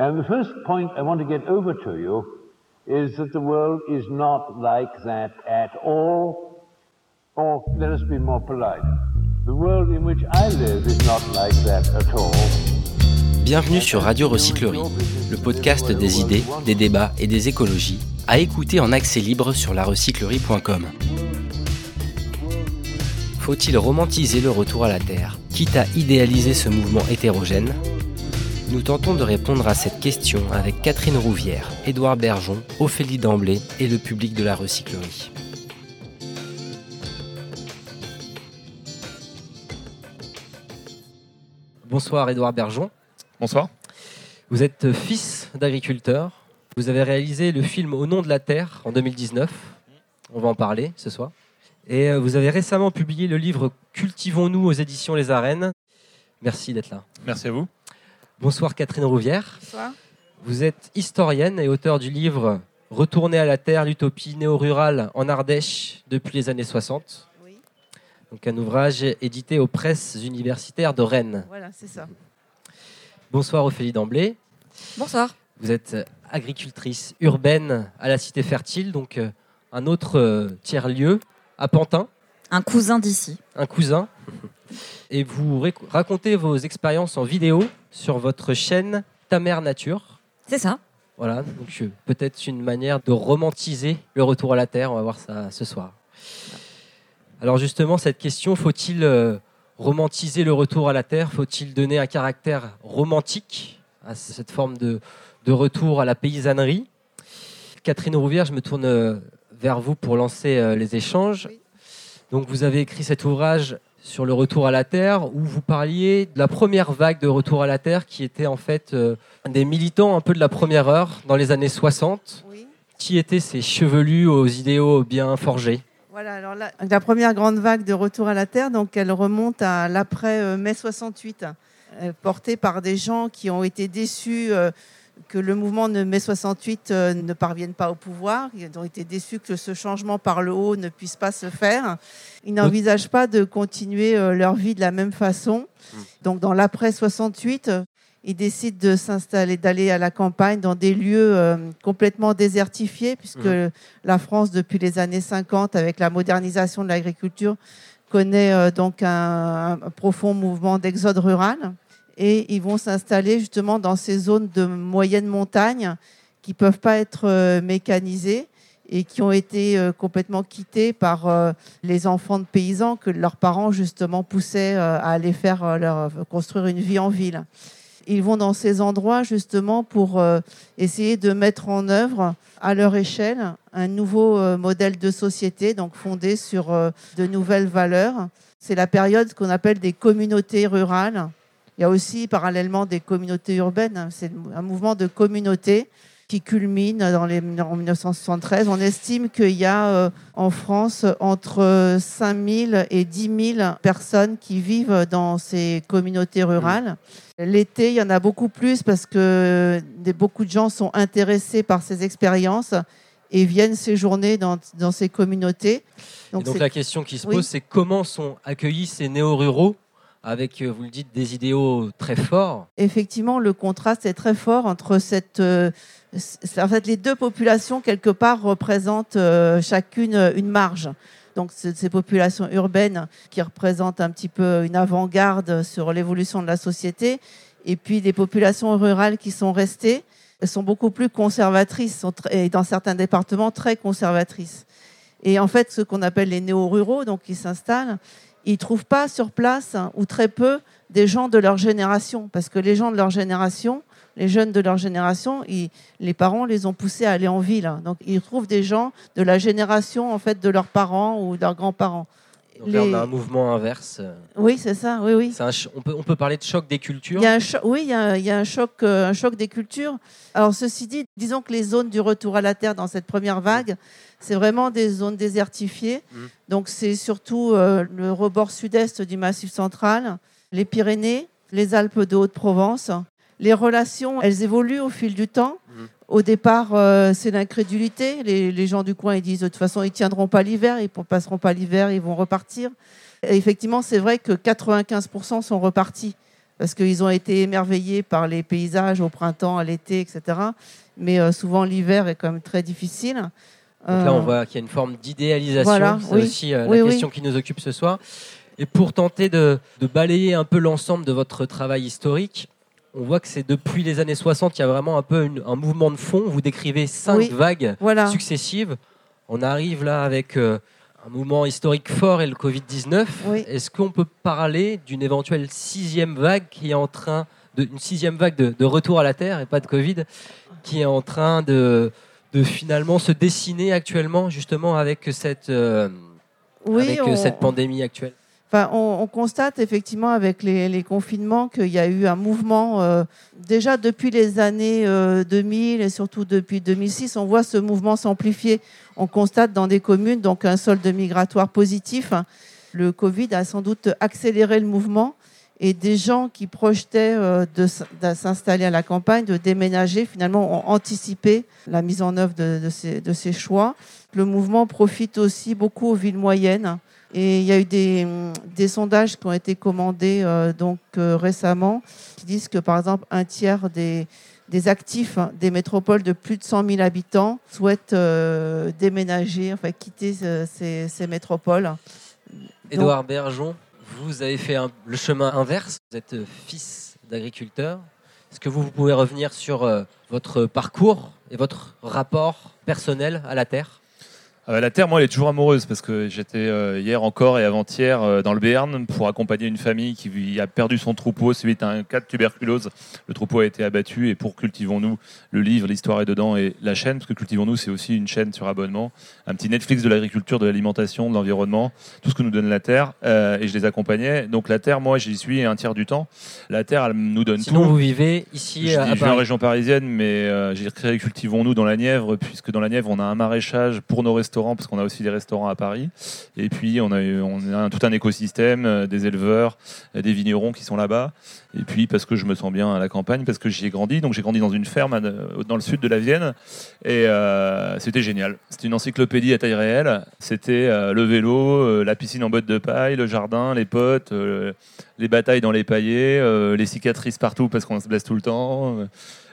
And the first point I want to get over to you is that the world is not like that at all. Or let us be more polite. The world in which I live is not like that at all. Bienvenue sur Radio Recyclerie, le podcast des idées, des débats et des écologies, à écouter en accès libre sur larecyclerie.com. Faut-il romantiser le retour à la Terre, quitte à idéaliser ce mouvement hétérogène? Nous tentons de répondre à cette question avec Catherine Rouvière, Édouard Bergeon, Ophélie Damblé et le public de la recyclerie. Bonsoir Édouard Bergeon. Bonsoir. Vous êtes fils d'agriculteur. Vous avez réalisé le film Au nom de la Terre en 2019. On va en parler ce soir. Et euh, vous avez récemment publié le livre Cultivons-nous aux éditions Les Arènes. Merci d'être là. Merci à vous. Bonsoir Catherine Rouvière. Bonsoir. Vous êtes historienne et auteur du livre Retourner à la Terre, l'utopie néo-rurale en Ardèche depuis les années 60. Oui, Donc un ouvrage édité aux presses universitaires de Rennes. voilà, c'est ça. Bonsoir Ophélie Damblé. Bonsoir. Vous êtes agricultrice urbaine à la Cité Fertile, donc euh, un autre euh, tiers-lieu à Pantin, Un cousin d'ici. un cousin. Et vous racontez vos expériences en vidéo sur votre chaîne Ta Mère Nature. C'est ça. Voilà, donc euh, peut-être une manière de romantiser le retour à la Terre. On va voir ça ce soir. Alors justement, cette question, faut-il euh, romantiser le retour à la Terre? Faut-il donner un caractère romantique à cette forme de, de retour à la paysannerie? Catherine Rouvière, je me tourne euh, vers vous pour lancer les échanges. Oui. Donc vous avez écrit cet ouvrage sur le retour à la Terre où vous parliez de la première vague de retour à la Terre qui était en fait euh, des militants un peu de la première heure dans les années 60. Oui. Qui étaient ces chevelus aux idéaux bien forgés? Voilà, alors la, la première grande vague de retour à la Terre, donc elle remonte à l'après-mai 68, euh, portée par des gens qui ont été déçus euh, que le mouvement de mai 68 euh, ne parvienne pas au pouvoir. Ils ont été déçus que ce changement par le haut ne puisse pas se faire. Ils n'envisagent pas de continuer euh, leur vie de la même façon. Donc dans l'après 68, euh, ils décident de s'installer, d'aller à la campagne dans des lieux euh, complètement désertifiés, puisque Mhm. la France, depuis les années 50, avec la modernisation de l'agriculture, connaît euh, donc un, un profond mouvement d'exode rural. Et ils vont s'installer justement dans ces zones de moyenne montagne qui peuvent pas être euh, mécanisées et qui ont été euh, complètement quittées par euh, les enfants de paysans que leurs parents justement poussaient à aller faire construire une vie en ville. Ils vont dans ces endroits justement pour essayer de mettre en œuvre à leur échelle un nouveau modèle de société, donc fondé sur de nouvelles valeurs. C'est la période qu'on appelle des communautés rurales. Il y a aussi parallèlement des communautés urbaines. C'est un mouvement de communautés qui culmine dans les, en 1973. On estime qu'il y a euh, en France entre 5 000 et 10 000 personnes qui vivent dans ces communautés rurales. L'été, il y en a beaucoup plus parce que des, beaucoup de gens sont intéressés par ces expériences et viennent séjourner dans, dans ces communautés. Donc, la question qui se Oui. pose, c'est comment sont accueillis ces néo-ruraux avec, euh, vous le dites, des idéaux très forts effectivement, le contraste est très fort entre cette. euh, en fait, les deux populations, quelque part, représentent euh, chacune une marge. Donc, ces populations urbaines qui représentent un petit peu une avant-garde sur l'évolution de la société, et puis les populations rurales qui sont restées, elles sont beaucoup plus conservatrices, et dans certains départements très conservatrices. Et en fait, ce qu'on appelle les néo-ruraux, donc qui s'installent, ils trouvent pas sur place, ou très peu, des gens de leur génération. Parce que les gens de leur génération, les jeunes de leur génération, les parents les ont poussés à aller en ville. Donc ils trouvent des gens de la génération en fait de leurs parents ou de leurs grands-parents. Donc là, Les- on a un mouvement inverse. Oui, c'est ça. Oui, oui. ch- on, peut, on peut parler de choc des cultures. Il y a un cho- oui, il y a, il y a un, choc, euh, un choc des cultures. Alors, ceci dit, disons que les zones du retour à la Terre dans cette première vague, c'est vraiment des zones désertifiées. Mm. Donc, c'est surtout euh, le rebord sud-est du Massif central, les Pyrénées, les Alpes de Haute-Provence. Les relations, elles évoluent au fil du temps. Mm. Au départ, euh, c'est l'incrédulité. Les, les gens du coin, ils disent de toute façon, ils tiendront pas l'hiver, ils ne passeront pas l'hiver, ils vont repartir. Et effectivement, c'est vrai que 95% sont repartis parce qu'ils ont été émerveillés par les paysages au printemps, à l'été, etc. Mais euh, souvent, l'hiver est quand même très difficile. Donc là, on Euh, voit qu'il y a une forme d'idéalisation. Voilà, c'est oui. aussi euh, Oui, la oui. question qui nous occupe ce soir. Et pour tenter de, de balayer un peu l'ensemble de votre travail historique, on voit que c'est depuis les années 60, il y a vraiment un peu une- un mouvement de fond. Vous décrivez cinq Oui. vagues Voilà. successives. On arrive là avec euh, un mouvement historique fort et le Covid-19. Oui. Est-ce qu'on peut parler d'une éventuelle sixième vague qui est en train de, une sixième vague de, de retour à la Terre et pas de Covid, qui est en train de, de finalement se dessiner actuellement justement avec cette, euh, Oui, avec euh, on- cette pandémie actuelle? Enfin, on, on constate effectivement avec les, les confinements qu'il y a eu un mouvement, euh, déjà depuis les années euh, 2000 et surtout depuis 2006, on voit ce mouvement s'amplifier. On constate dans des communes donc un solde migratoire positif. Le Covid a sans doute accéléré le mouvement et des gens qui projetaient euh, de, s'installer à la campagne, de déménager, finalement ont anticipé la mise en œuvre de, de ces, de ces choix. Le mouvement profite aussi beaucoup aux villes moyennes. Et il y a eu des, sondages qui ont été commandés euh, donc euh, récemment qui disent que par exemple un tiers des, actifs des métropoles de plus de 100 000 habitants souhaitent euh, déménager, enfin quitter ce- ces, métropoles. Édouard Bergeon, vous avez fait le chemin inverse. Vous êtes fils d'agriculteur. Est-ce que vous, pouvez revenir sur votre parcours et votre rapport personnel à la terre? Ah bah, la terre, moi, elle est toujours amoureuse parce que j'étais euh, hier encore et avant-hier euh, dans le Béarn pour accompagner une famille qui a perdu son troupeau suite à un cas de tuberculose. Le troupeau a été abattu et pour Cultivons-nous, le livre, l'histoire est dedans et la chaîne, parce que Cultivons-nous, c'est aussi une chaîne sur abonnement, un petit Netflix de l'agriculture, de l'alimentation, de l'environnement, tout ce que nous donne la terre. euh, et je les accompagnais. Donc la terre, moi, j'y suis un tiers du temps. La terre, elle nous donne Sinon, tout. vous vivez ici Je, à dis- je en Paris. région parisienne, mais j'ai créé Cultivons-nous dans la Nièvre, puisque dans la Nièvre, on a un maraîchage pour nos restaurants, parce qu'on a aussi des restaurants à Paris. Et puis, on a, on a tout un écosystème, euh, des éleveurs, euh, des vignerons qui sont là-bas. Et puis, parce que je me sens bien à la campagne, parce que j'y ai grandi. Donc, j'ai grandi dans une ferme à- dans le sud de la Vienne. Et euh, c'était génial. C'était une encyclopédie à taille réelle. C'était euh, le vélo, euh, la piscine en botte de paille, le jardin, les potes, euh, les batailles dans les paillets, euh, les cicatrices partout parce qu'on se blesse tout le temps.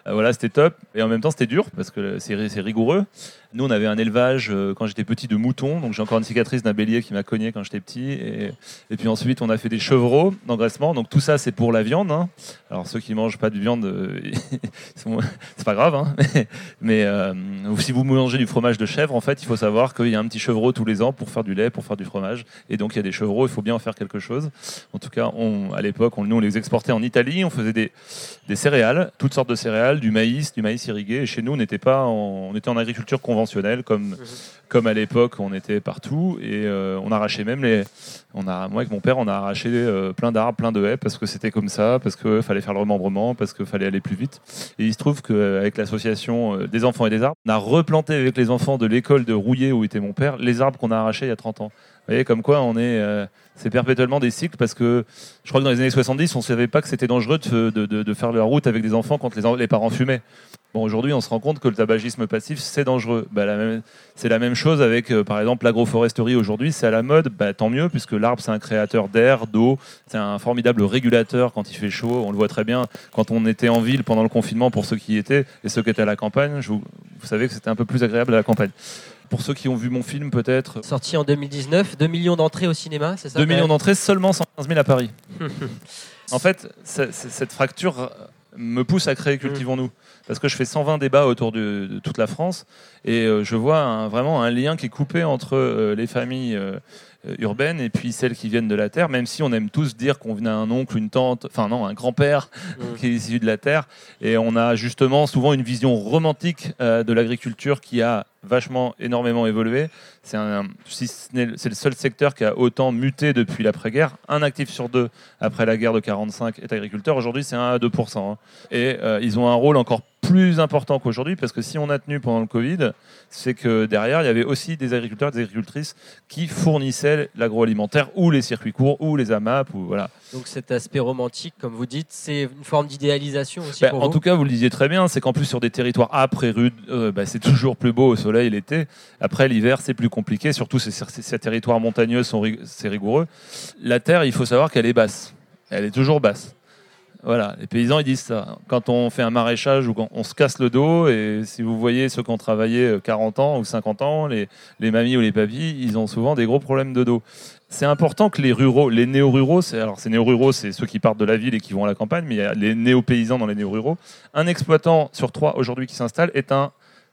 Euh, voilà, c'était top. Et en même temps, c'était dur parce que c'est ri- c'est rigoureux. Nous, on avait un élevage euh, quand j'étais petit de moutons. Donc, j'ai encore une cicatrice d'un bélier qui m'a cogné quand j'étais petit. Et, puis ensuite, on a fait des chevreaux d'engraissement. Donc, tout ça, c'est pour la viande. hein. Alors, ceux qui mangent pas de viande, euh, sont- c'est pas grave. hein. Mais, euh, si vous mangez du fromage de chèvre, en fait, il faut savoir qu'il y a un petit chevreau tous les ans pour faire du lait, pour faire du fromage. Et donc, il y a des chevreaux. Il faut bien en faire quelque chose. En tout cas, à l'époque, on, nous, on les exportait en Italie. On faisait des céréales, toutes sortes de céréales, du maïs, du maïs irrigué. Et chez nous, on n'était pas en, on était en agriculture conventionnelle, comme, comme à l'époque, on était partout. Et euh, on arrachait même les. On a, moi, avec mon père, on a arraché euh, plein d'arbres, plein de haies, parce que c'était comme ça, parce qu'il fallait faire le remembrement, parce qu'il fallait aller plus vite. Et il se trouve qu'avec l'association euh, des enfants et des arbres, on a replanté avec les enfants de l'école de Rouillé, où était mon père, les arbres qu'on a arrachés il y a 30 ans. Vous voyez, comme quoi on est. euh, c'est perpétuellement des cycles parce que je crois que dans les années 70, on ne savait pas que c'était dangereux de, de- de- faire la route avec des enfants quand les, en- les parents fumaient. Bon, aujourd'hui, on se rend compte que le tabagisme passif, c'est dangereux. Bah, c'est la même chose avec, euh, par exemple, l'agroforesterie aujourd'hui. C'est à la mode, bah, tant mieux, puisque l'arbre, c'est un créateur d'air, d'eau. C'est un formidable régulateur quand il fait chaud. On le voit très bien quand on était en ville pendant le confinement pour ceux qui y étaient et ceux qui étaient à la campagne. Vous savez que c'était un peu plus agréable à la campagne. Pour ceux qui ont vu mon film, peut-être, Sorti en 2019, 2 millions d'entrées au cinéma, c'est ça 2 quand millions d'entrées, seulement 115 000 à Paris. en fait, cette fracture me pousse à créer Cultivons-nous. Parce que je fais 120 débats autour de, de toute la France et euh, je vois un- vraiment un lien qui est coupé entre euh, les familles euh, euh, urbaines et puis celles qui viennent de la Terre, même si on aime tous dire qu'on venait un oncle, une tante, enfin non, un grand-père Mm. qui est issu de la Terre. Et on a justement souvent une vision romantique euh, de l'agriculture qui a vachement, énormément évolué. C'est si ce le seul secteur qui a autant muté depuis l'après-guerre. Un actif sur deux après la guerre de 45 est agriculteur. Aujourd'hui, c'est 1 à 2 hein. Et euh, ils ont un rôle encore plus important qu'aujourd'hui parce que si on a tenu pendant le Covid, c'est que derrière, il y avait aussi des agriculteurs et des agricultrices qui fournissaient l'agroalimentaire ou les circuits courts ou les AMAP. Ou, voilà. Donc cet aspect romantique, comme vous dites, c'est une forme d'idéalisation aussi Ben, pour en vous? tout cas, vous le disiez très bien, c'est qu'en plus sur des territoires âpres et rudes, euh, ben, c'est toujours plus beau au soleil l'été. Après l'hiver, c'est plus compliqué, surtout ces, territoires montagneux sont c'est rigoureux. La terre, il faut savoir qu'elle est basse. Elle est toujours basse. Voilà, les paysans ils disent ça. Quand on fait un maraîchage ou quand on se casse le dos, et si vous voyez ceux qui ont travaillé 40 ans ou 50 ans, les, les mamies ou les papis, ils ont souvent des gros problèmes de dos. C'est important que les ruraux, les néo-ruraux, alors ces néo-ruraux, c'est ceux qui partent de la ville et qui vont à la campagne, mais il y a les néo-paysans dans les néo-ruraux. Un exploitant sur trois aujourd'hui qui s'installe est un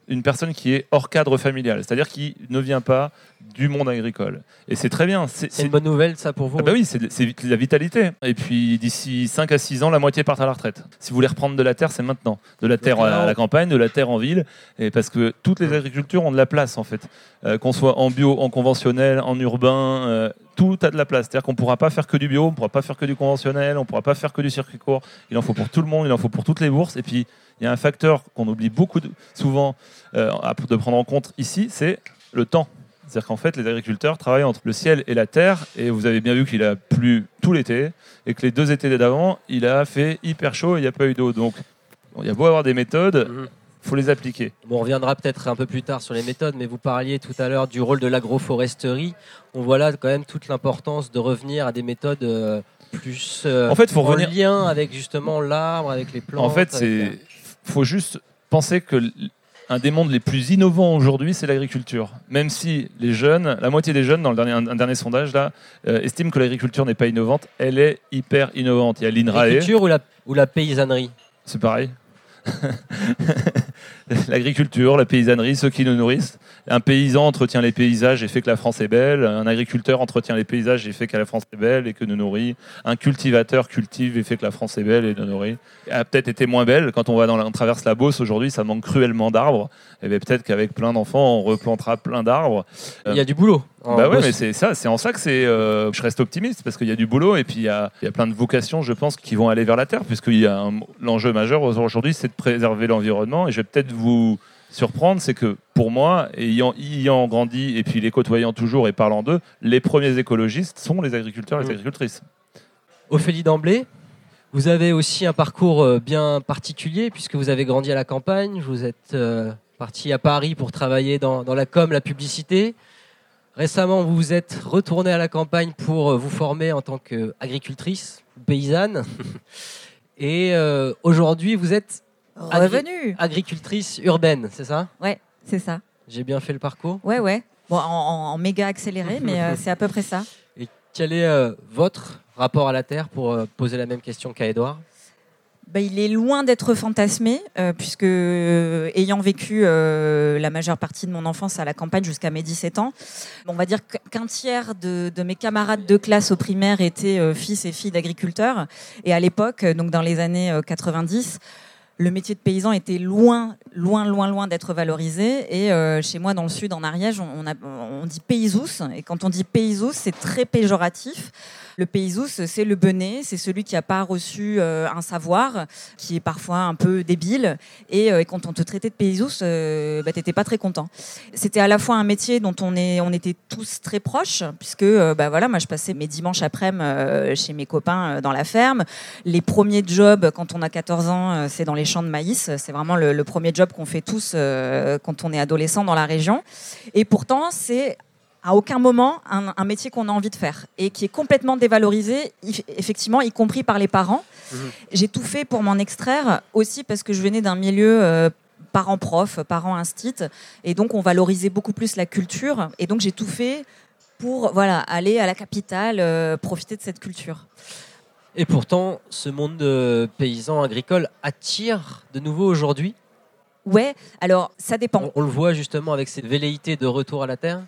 une personne qui est hors cadre familial, c'est-à-dire qui ne vient pas du monde agricole. Et c'est très bien. C'est une bonne nouvelle, ça, pour vous ah bah Oui, c'est la vitalité. Et puis, d'ici 5 à 6 ans, la moitié part à la retraite. Si vous voulez reprendre de la terre, c'est maintenant. De la terre à la campagne, de la terre en ville. Et parce que toutes les agricultures ont de la place, en fait. Euh, qu'on soit en bio, en conventionnel, en urbain, euh, tout a de la place. C'est-à-dire qu'on ne pourra pas faire que du bio, on ne pourra pas faire que du conventionnel, on ne pourra pas faire que du circuit court. Il en faut pour tout le monde, il en faut pour toutes les bourses. Et puis, il y a un facteur qu'on oublie beaucoup souvent euh, de prendre en compte ici, c'est le temps. C'est-à-dire qu'en fait, les agriculteurs travaillent entre le ciel et la terre, et vous avez bien vu qu'il a plu tout l'été, et que les deux étés d'avant, il a fait hyper chaud et il n'y a pas eu d'eau. Donc, il y a beau avoir des méthodes, il mhm. faut les appliquer. on reviendra peut-être un peu plus tard sur les méthodes, mais vous parliez tout à l'heure du rôle de l'agroforesterie. On voit là quand même toute l'importance de revenir à des méthodes euh, plus euh, en fait, faut en lien avec justement l'arbre, avec les plantes. En fait, c'est faut juste penser que un des mondes les plus innovants aujourd'hui, c'est l'agriculture. Même si les jeunes, la moitié des jeunes, dans le dernier, un dernier sondage, là, euh, estiment que l'agriculture n'est pas innovante, elle est hyper innovante. Il y a l'INRAE. L'agriculture ou la, ou la paysannerie? C'est pareil. L'agriculture, la paysannerie, ceux qui nous nourrissent. Un paysan entretient les paysages et fait que la France est belle. Un agriculteur entretient les paysages et fait que la France est belle et que nous nourrit. Un cultivateur cultive et fait que la France est belle et nous nourrit. Elle a peut-être été moins belle quand on va dans la, on traverse la Beauce aujourd'hui. Ça manque cruellement d'arbres. Et bien peut-être qu'avec plein d'enfants, on replantera plein d'arbres. Il y a du boulot. Bah ouais, mais c'est ça, c'est en ça que c'est. Euh, je reste optimiste parce qu'il y a du boulot et puis il y a, il y a plein de vocations, je pense, qui vont aller vers la terre, puisqu'il y a l'enjeu majeur aujourd'hui, c'est de préserver l'environnement. Et je vais peut-être vous surprendre, c'est que pour moi, ayant, ayant grandi et puis les côtoyant toujours et parlant d'eux, les premiers écologistes sont les agriculteurs et les mmh. agricultrices. Ophélie D'Emblay, vous avez aussi un parcours euh, bien particulier puisque vous avez grandi à la campagne, vous êtes euh, parti à Paris pour travailler dans, dans, la com, la publicité. Récemment, vous vous êtes retourné à la campagne pour euh, vous former en tant qu'agricultrice, paysanne. Et aujourd'hui, vous êtes Revenu. agricultrice urbaine, c'est ça? Ouais, c'est ça. J'ai bien fait le parcours? Ouais, ouais. Bon, en, méga accéléré, mais euh, c'est à peu près ça. Et quel est euh, votre rapport à la Terre pour euh, poser la même question qu'à Edouard bah, il est loin d'être fantasmé, puisque ayant vécu la majeure partie de mon enfance à la campagne jusqu'à mes 17 ans, on va dire qu'un tiers de, mes camarades de classe au primaire étaient fils et filles d'agriculteurs. Et à l'époque, donc dans les années 90, le métier de paysan était loin, loin, loin, loin d'être valorisé. Et euh, chez moi, dans le sud, en Ariège, on, on dit paysous. Et quand on dit paysous, c'est très péjoratif. Le paysous, c'est le benet, c'est celui qui n'a pas reçu euh, un savoir, qui est parfois un peu débile. Et, euh, quand on te traitait de paysous, euh, bah, tu n'étais pas très content. C'était à la fois un métier dont on, est, on était tous très proches, puisque bah, voilà, moi je passais mes dimanches après-midi chez mes copains dans la ferme. Les premiers jobs, quand on a 14 ans, c'est dans les champs de maïs. C'est vraiment le premier job qu'on fait tous quand on est adolescent dans la région. Et pourtant, c'est à aucun moment un, métier qu'on a envie de faire et qui est complètement dévalorisé, effectivement, y compris par les parents. Mhm. J'ai tout fait pour m'en extraire aussi parce que je venais d'un milieu euh, parents-prof, parents-instit, et donc on valorisait beaucoup plus la culture, et donc j'ai tout fait pour voilà aller à la capitale, euh, profiter de cette culture. Et pourtant, ce monde de paysans agricoles attire de nouveau aujourd'hui? Ouais, alors ça dépend. On, on, le voit justement avec cette velléité de retour à la terre?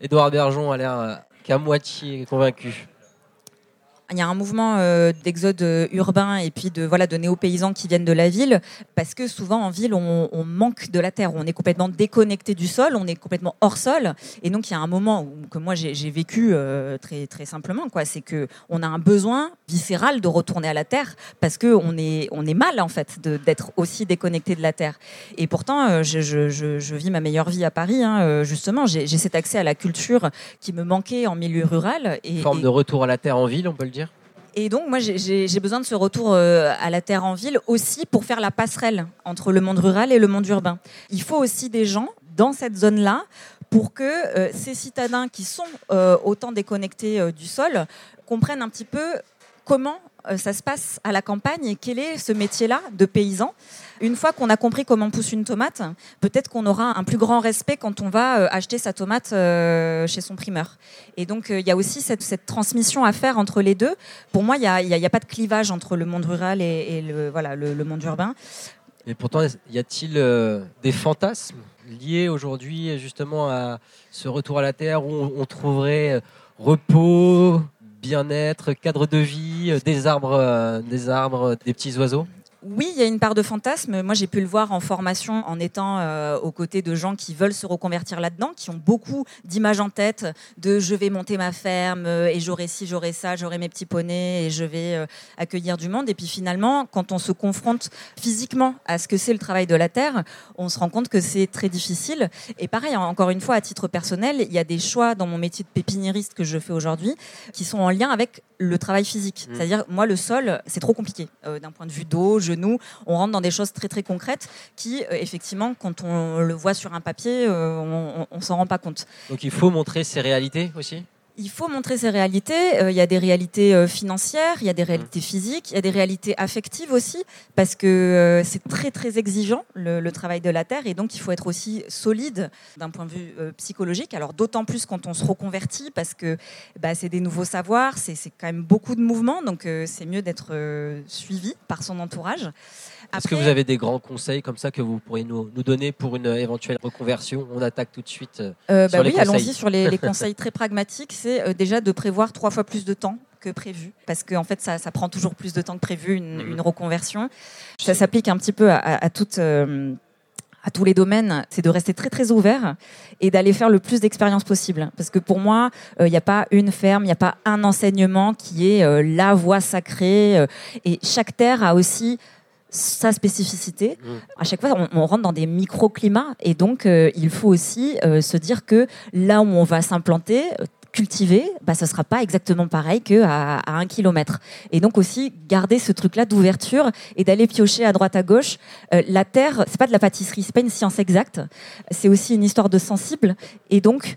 Édouard Bergeon a l'air euh, qu'à moitié convaincu il y a un mouvement euh, d'exode euh, urbain et puis de voilà de néo-paysans qui viennent de la ville parce que souvent en ville on, manque de la terre, on est complètement déconnecté du sol, on est complètement hors sol. Et donc il y a un moment où, que moi j'ai vécu euh, très très simplement quoi, c'est que on a un besoin viscéral de retourner à la terre parce que on est on est mal en fait d'être aussi déconnecté de la terre. Et pourtant je, je, je, vis ma meilleure vie à Paris hein, justement. J'ai cet accès à la culture qui me manquait en milieu rural et forme de retour à la terre en ville on peut le dire et donc, moi, j'ai besoin de ce retour euh, à la terre en ville aussi pour faire la passerelle entre le monde rural et le monde urbain. Il faut aussi des gens dans cette zone-là pour que euh, ces citadins qui sont euh, autant déconnectés du sol comprennent un petit peu comment ça se passe à la campagne et quel est ce métier-là de paysan? Une fois qu'on a compris comment pousse une tomate, peut-être qu'on aura un plus grand respect quand on va euh, acheter sa tomate euh, chez son primeur. Et donc, il y a aussi cette, transmission à faire entre les deux. Pour moi, il n'y a, pas de clivage entre le monde rural et, le, voilà, le, monde urbain. Et pourtant, y a-t-il des fantasmes liés aujourd'hui justement à ce retour à la terre où on trouverait repos, bien-être, cadre de vie, des arbres, des arbres, des petits oiseaux? Oui, il y a une part de fantasme. Moi, j'ai pu le voir en formation en étant euh, aux côtés de gens qui veulent se reconvertir là-dedans, qui ont beaucoup d'images en tête de je vais monter ma ferme euh, et j'aurai ci, j'aurai ça, j'aurai mes petits poneys et je vais euh, accueillir du monde. Et puis finalement, quand on se confronte physiquement à ce que c'est le travail de la terre, on se rend compte que c'est très difficile. Et pareil, encore une fois, à titre personnel, il y a des choix dans mon métier de pépiniériste que je fais aujourd'hui qui sont en lien avec le travail physique. Mmh. C'est-à-dire, moi, le sol, c'est trop compliqué d'un point de vue d'eau genoux. On rentre dans des choses très très concrètes qui, euh, effectivement, quand on le voit sur un papier, euh, on, on s'en rend pas compte. Donc il faut montrer ces réalités aussi? Il faut montrer ces réalités. Euh, il y a des réalités euh, financières, il y a des réalités physiques, il y a des réalités affectives aussi, parce que euh, c'est très très exigeant le, travail de la terre, et donc il faut être aussi solide d'un point de vue psychologique. Alors d'autant plus quand on se reconvertit, parce que bah, c'est des nouveaux savoirs, c'est quand même beaucoup de mouvements, donc c'est mieux d'être suivi par son entourage. Est-ce que vous avez des grands conseils comme ça que vous pourriez nous, nous donner pour une éventuelle reconversion? On attaque tout de suite. Euh, bah oui, allons-y sur les, les conseils très pragmatiques. C'est euh, déjà de prévoir trois fois plus de temps que prévu, parce qu'en en fait, ça, ça, prend toujours plus de temps que prévu, une, une reconversion. Ça s'applique un petit peu à, à, à toute... Euh, à tous les domaines, c'est de rester très très ouvert et d'aller faire le plus d'expériences possible. Parce que pour moi, il euh, n'y a pas une ferme, il n'y a pas un enseignement qui est euh, la voie sacrée. Euh, et chaque terre a aussi sa spécificité. Mmh. À chaque fois, on, on rentre dans des microclimats et donc euh, il faut aussi euh, se dire que là où on va s'implanter, cultiver, bah, ce sera pas exactement pareil qu'à à un kilomètre. Et donc aussi garder ce truc-là d'ouverture et d'aller piocher à droite à gauche. Euh, la terre, c'est pas de la pâtisserie, c'est pas une science exacte. C'est aussi une histoire de sensible. Et donc,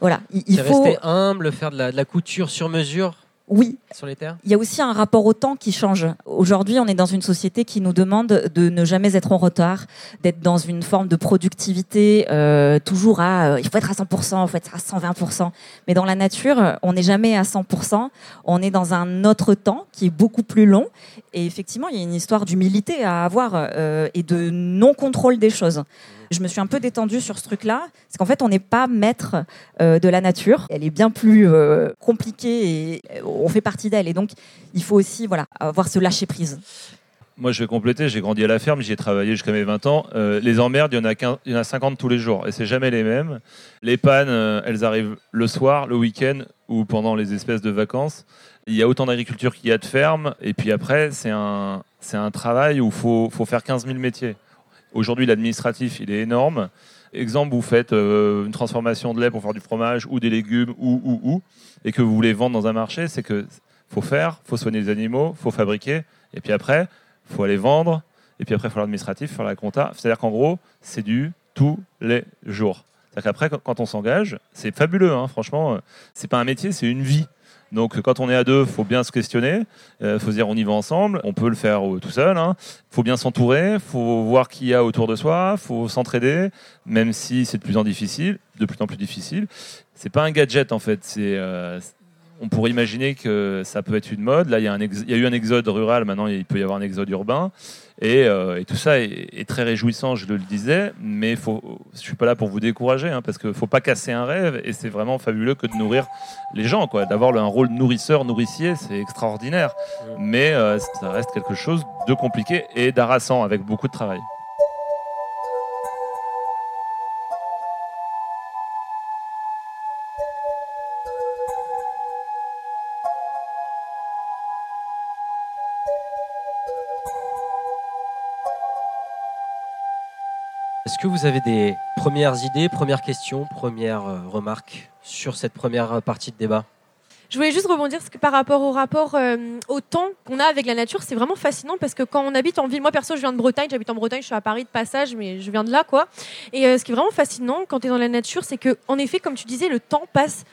voilà, il, il faut rester humble, faire de la, de la couture sur mesure. Oui. Sur les terres Il y a aussi un rapport au temps qui change. Aujourd'hui, on est dans une société qui nous demande de ne jamais être en retard, d'être dans une forme de productivité, euh, toujours à euh, il faut être à 100%, il faut être à 120%. Mais dans la nature, on n'est jamais à 100%. On est dans un autre temps qui est beaucoup plus long. Et effectivement, il y a une histoire d'humilité à avoir euh, et de non-contrôle des choses je me suis un peu détendue sur ce truc-là, c'est qu'en fait, on n'est pas maître euh, de la nature. Elle est bien plus euh, compliquée et on fait partie d'elle. Et donc, il faut aussi voilà, avoir ce lâcher-prise. Moi, je vais compléter. J'ai grandi à la ferme, j'y ai travaillé jusqu'à mes 20 ans. Euh, les emmerdes, il y, en a 15, il y en a 50 tous les jours et c'est jamais les mêmes. Les pannes, euh, elles arrivent le soir, le week-end ou pendant les espèces de vacances. Il y a autant d'agriculture qu'il y a de fermes. Et puis après, c'est un, travail où il faut faire 15 000 métiers. Aujourd'hui, l'administratif, il est énorme. Exemple, vous faites euh, une transformation de lait pour faire du fromage ou des légumes ou, ou, ou, et que vous voulez vendre dans un marché, c'est que faut faire, faut soigner les animaux, faut fabriquer, et puis après, faut aller vendre, et puis après, il faut l'administratif, faire la compta. C'est-à-dire qu'en gros, c'est du tous les jours. C'est-à-dire qu'après, quand on s'engage, c'est fabuleux, hein, franchement. C'est pas un métier, c'est une vie. Donc quand on est à deux, faut bien se questionner, euh, faut se dire on y va ensemble, on peut le faire euh, tout seul, hein. faut bien s'entourer, faut voir qui y a autour de soi, faut s'entraider, même si c'est de plus en difficile, de plus en plus difficile. C'est pas un gadget en fait, euh, on pourrait imaginer que ça peut être une mode. Là, il y a eu un exode rural, maintenant il peut y avoir un exode urbain. Et, euh, et tout ça est, est, très réjouissant, je le disais, mais faut, je ne suis pas là pour vous décourager, hein, parce qu'il ne faut pas casser un rêve, et c'est vraiment fabuleux que de nourrir les gens. D'avoir un rôle nourrisseur, nourricier, c'est extraordinaire. Mais euh, ça reste quelque chose de compliqué et d'harassant, avec beaucoup de travail. Est-ce que vous avez des premières idées, premières questions, premières euh, remarques sur cette première partie de débat? Je voulais juste rebondir parce que par rapport au rapport euh, au temps qu'on a avec la nature, c'est vraiment fascinant parce que quand on habite en ville, moi perso, je viens de Bretagne, j'habite en Bretagne, je suis à Paris de passage, mais je viens de là, quoi. Et euh, ce qui est vraiment fascinant quand tu es dans la nature, c'est que, en effet, comme tu disais, le temps passe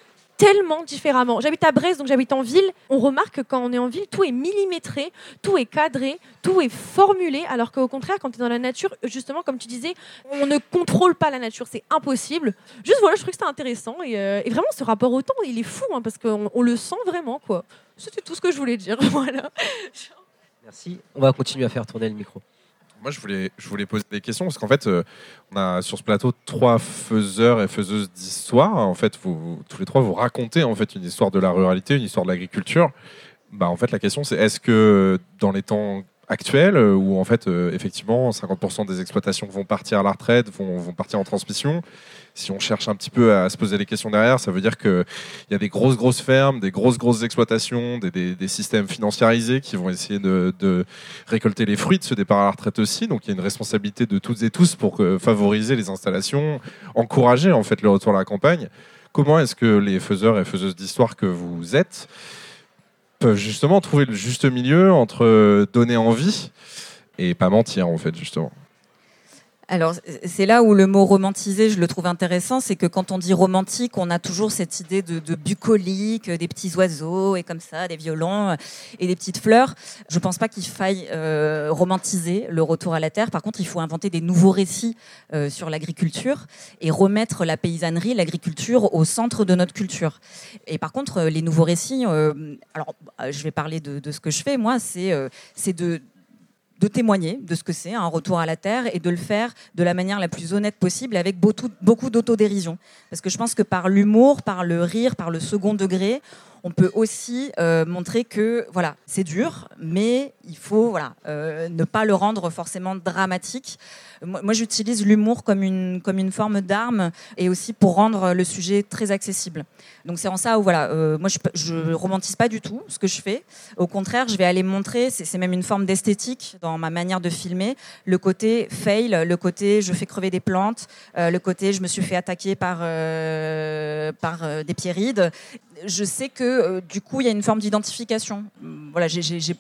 tellement différemment. J'habite à Brest, donc j'habite en ville. On remarque que quand on est en ville, tout est millimétré, tout est cadré, tout est formulé, alors qu'au contraire, quand tu es dans la nature, justement, comme tu disais, on ne contrôle pas la nature, c'est impossible. Juste voilà, je trouve que c'était intéressant. Et, euh, vraiment, ce rapport au temps, il est fou, hein, parce qu'on on le sent vraiment. quoi. C'était tout ce que je voulais dire. Voilà. Merci. On va continuer à faire tourner le micro. Moi, je voulais, je voulais poser des questions parce qu'en fait, euh, on a sur ce plateau trois faiseurs et faiseuses d'histoire. En fait, vous, tous les trois, vous racontez en fait une histoire de la ruralité, une histoire de l'agriculture. Bah, en fait, la question, c'est est-ce que dans les temps actuels, euh, où en fait, euh, effectivement, 50% des exploitations vont partir à la retraite, vont, vont partir en transmission, si on cherche un petit peu à se poser les questions derrière, ça veut dire qu'il y a des grosses, grosses fermes, des grosses, grosses exploitations, des, des, des systèmes financiarisés qui vont essayer de, de, récolter les fruits de ce départ à la retraite aussi. Donc il y a une responsabilité de toutes et tous pour que, favoriser les installations, encourager en fait le retour à la campagne. Comment est-ce que les faiseurs et faiseuses d'histoire que vous êtes justement trouver le juste milieu entre donner envie et pas mentir en fait justement alors, c'est là où le mot romantisé, je le trouve intéressant, c'est que quand on dit romantique, on a toujours cette idée de, bucolique, des petits oiseaux et comme ça, des violons et des petites fleurs. Je ne pense pas qu'il faille euh, romantiser le retour à la terre. Par contre, il faut inventer des nouveaux récits euh, sur l'agriculture et remettre la paysannerie, l'agriculture au centre de notre culture. Et par contre, les nouveaux récits, euh, alors je vais parler de, de, ce que je fais, moi, c'est de de témoigner de ce que c'est un retour à la terre et de le faire de la manière la plus honnête possible avec beaucoup, beaucoup d'autodérision. Parce que je pense que par l'humour, par le rire, par le second degré, on peut aussi euh, montrer que voilà, c'est dur, mais il faut voilà, euh, ne pas le rendre forcément dramatique. Moi, j'utilise l'humour comme une, comme une forme d'arme et aussi pour rendre le sujet très accessible. Donc c'est en ça où voilà, euh, moi je, ne romantise pas du tout ce que je fais. Au contraire, je vais aller montrer, c'est même une forme d'esthétique dans ma manière de filmer, le côté fail, le côté je fais crever des plantes, le côté je me suis fait attaquer par, par des pierrides je sais que euh, du coup, il y a une forme d'identification. Voilà, j'ai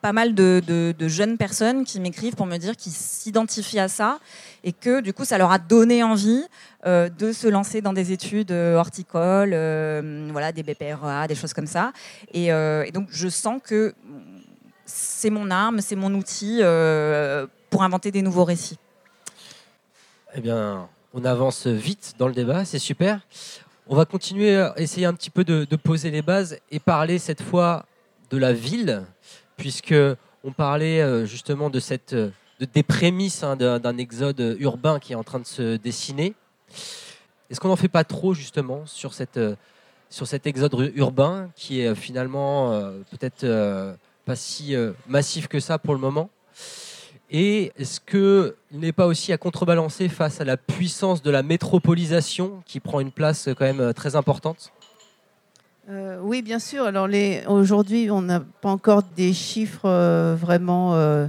pas mal de, jeunes personnes qui m'écrivent pour me dire qu'ils s'identifient à ça et que du coup, ça leur a donné envie euh, de se lancer dans des études euh, horticoles, voilà, des BPRA, des choses comme ça. Et donc, je sens que c'est mon arme, c'est mon outil pour inventer des nouveaux récits. Eh bien, on avance vite dans le débat, c'est super. On va continuer à essayer un petit peu de, poser les bases et parler cette fois de la ville, puisque on parlait euh, justement de cette de, des prémices hein, d'un exode urbain qui est en train de se dessiner. Est-ce qu'on n'en fait pas trop justement sur cette euh, sur cet exode urbain qui est finalement euh, peut-être pas si massif que ça pour le moment? Et est-ce qu'il n'est pas aussi à contrebalancer face à la puissance de la métropolisation qui prend une place quand même très importante? Euh, Oui, bien sûr. Alors aujourd'hui, on n'a pas encore des chiffres euh, vraiment euh,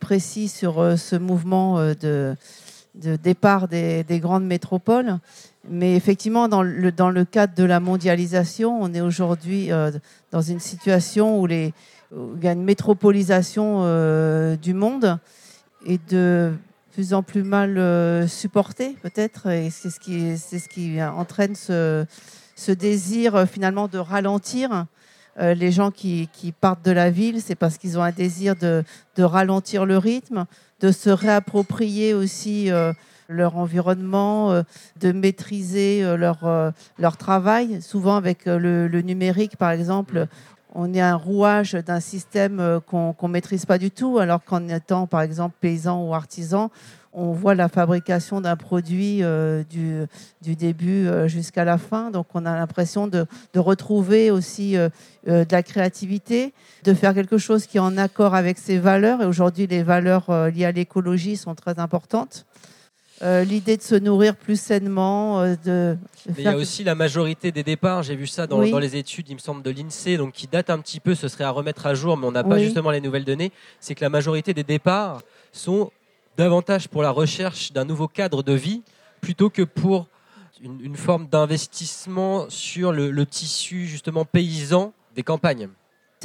précis sur ce mouvement de, départ des, des, grandes métropoles. Mais effectivement, le, dans le cadre de la mondialisation, on est aujourd'hui dans une situation où les, il y a une métropolisation euh, du monde et de plus en plus mal euh, supportée peut-être et c'est ce qui c'est ce qui entraîne ce, désir euh, finalement de ralentir les gens qui, qui, partent de la ville, c'est parce qu'ils ont un désir de, de, ralentir le rythme, de se réapproprier aussi leur environnement, de maîtriser leur, leur travail. Souvent avec le numérique, par exemple, on est un rouage d'un système euh, qu'on ne maîtrise pas du tout, alors qu'en étant, par exemple, paysan ou artisan, on voit la fabrication d'un produit euh, du, début euh, jusqu'à la fin. Donc, on a l'impression de, retrouver aussi de la créativité, de faire quelque chose qui est en accord avec ses valeurs. Et aujourd'hui, les valeurs liées à l'écologie sont très importantes. Euh, l'idée de se nourrir plus sainement. Euh, de, il y a aussi la majorité des départs, j'ai vu ça dans, les études, il me semble, de l'INSEE, donc qui date un petit peu, ce serait à remettre à jour, mais on n'a pas justement les nouvelles données, c'est que la majorité des départs sont davantage pour la recherche d'un nouveau cadre de vie plutôt que pour une, forme d'investissement sur le tissu justement paysan des campagnes.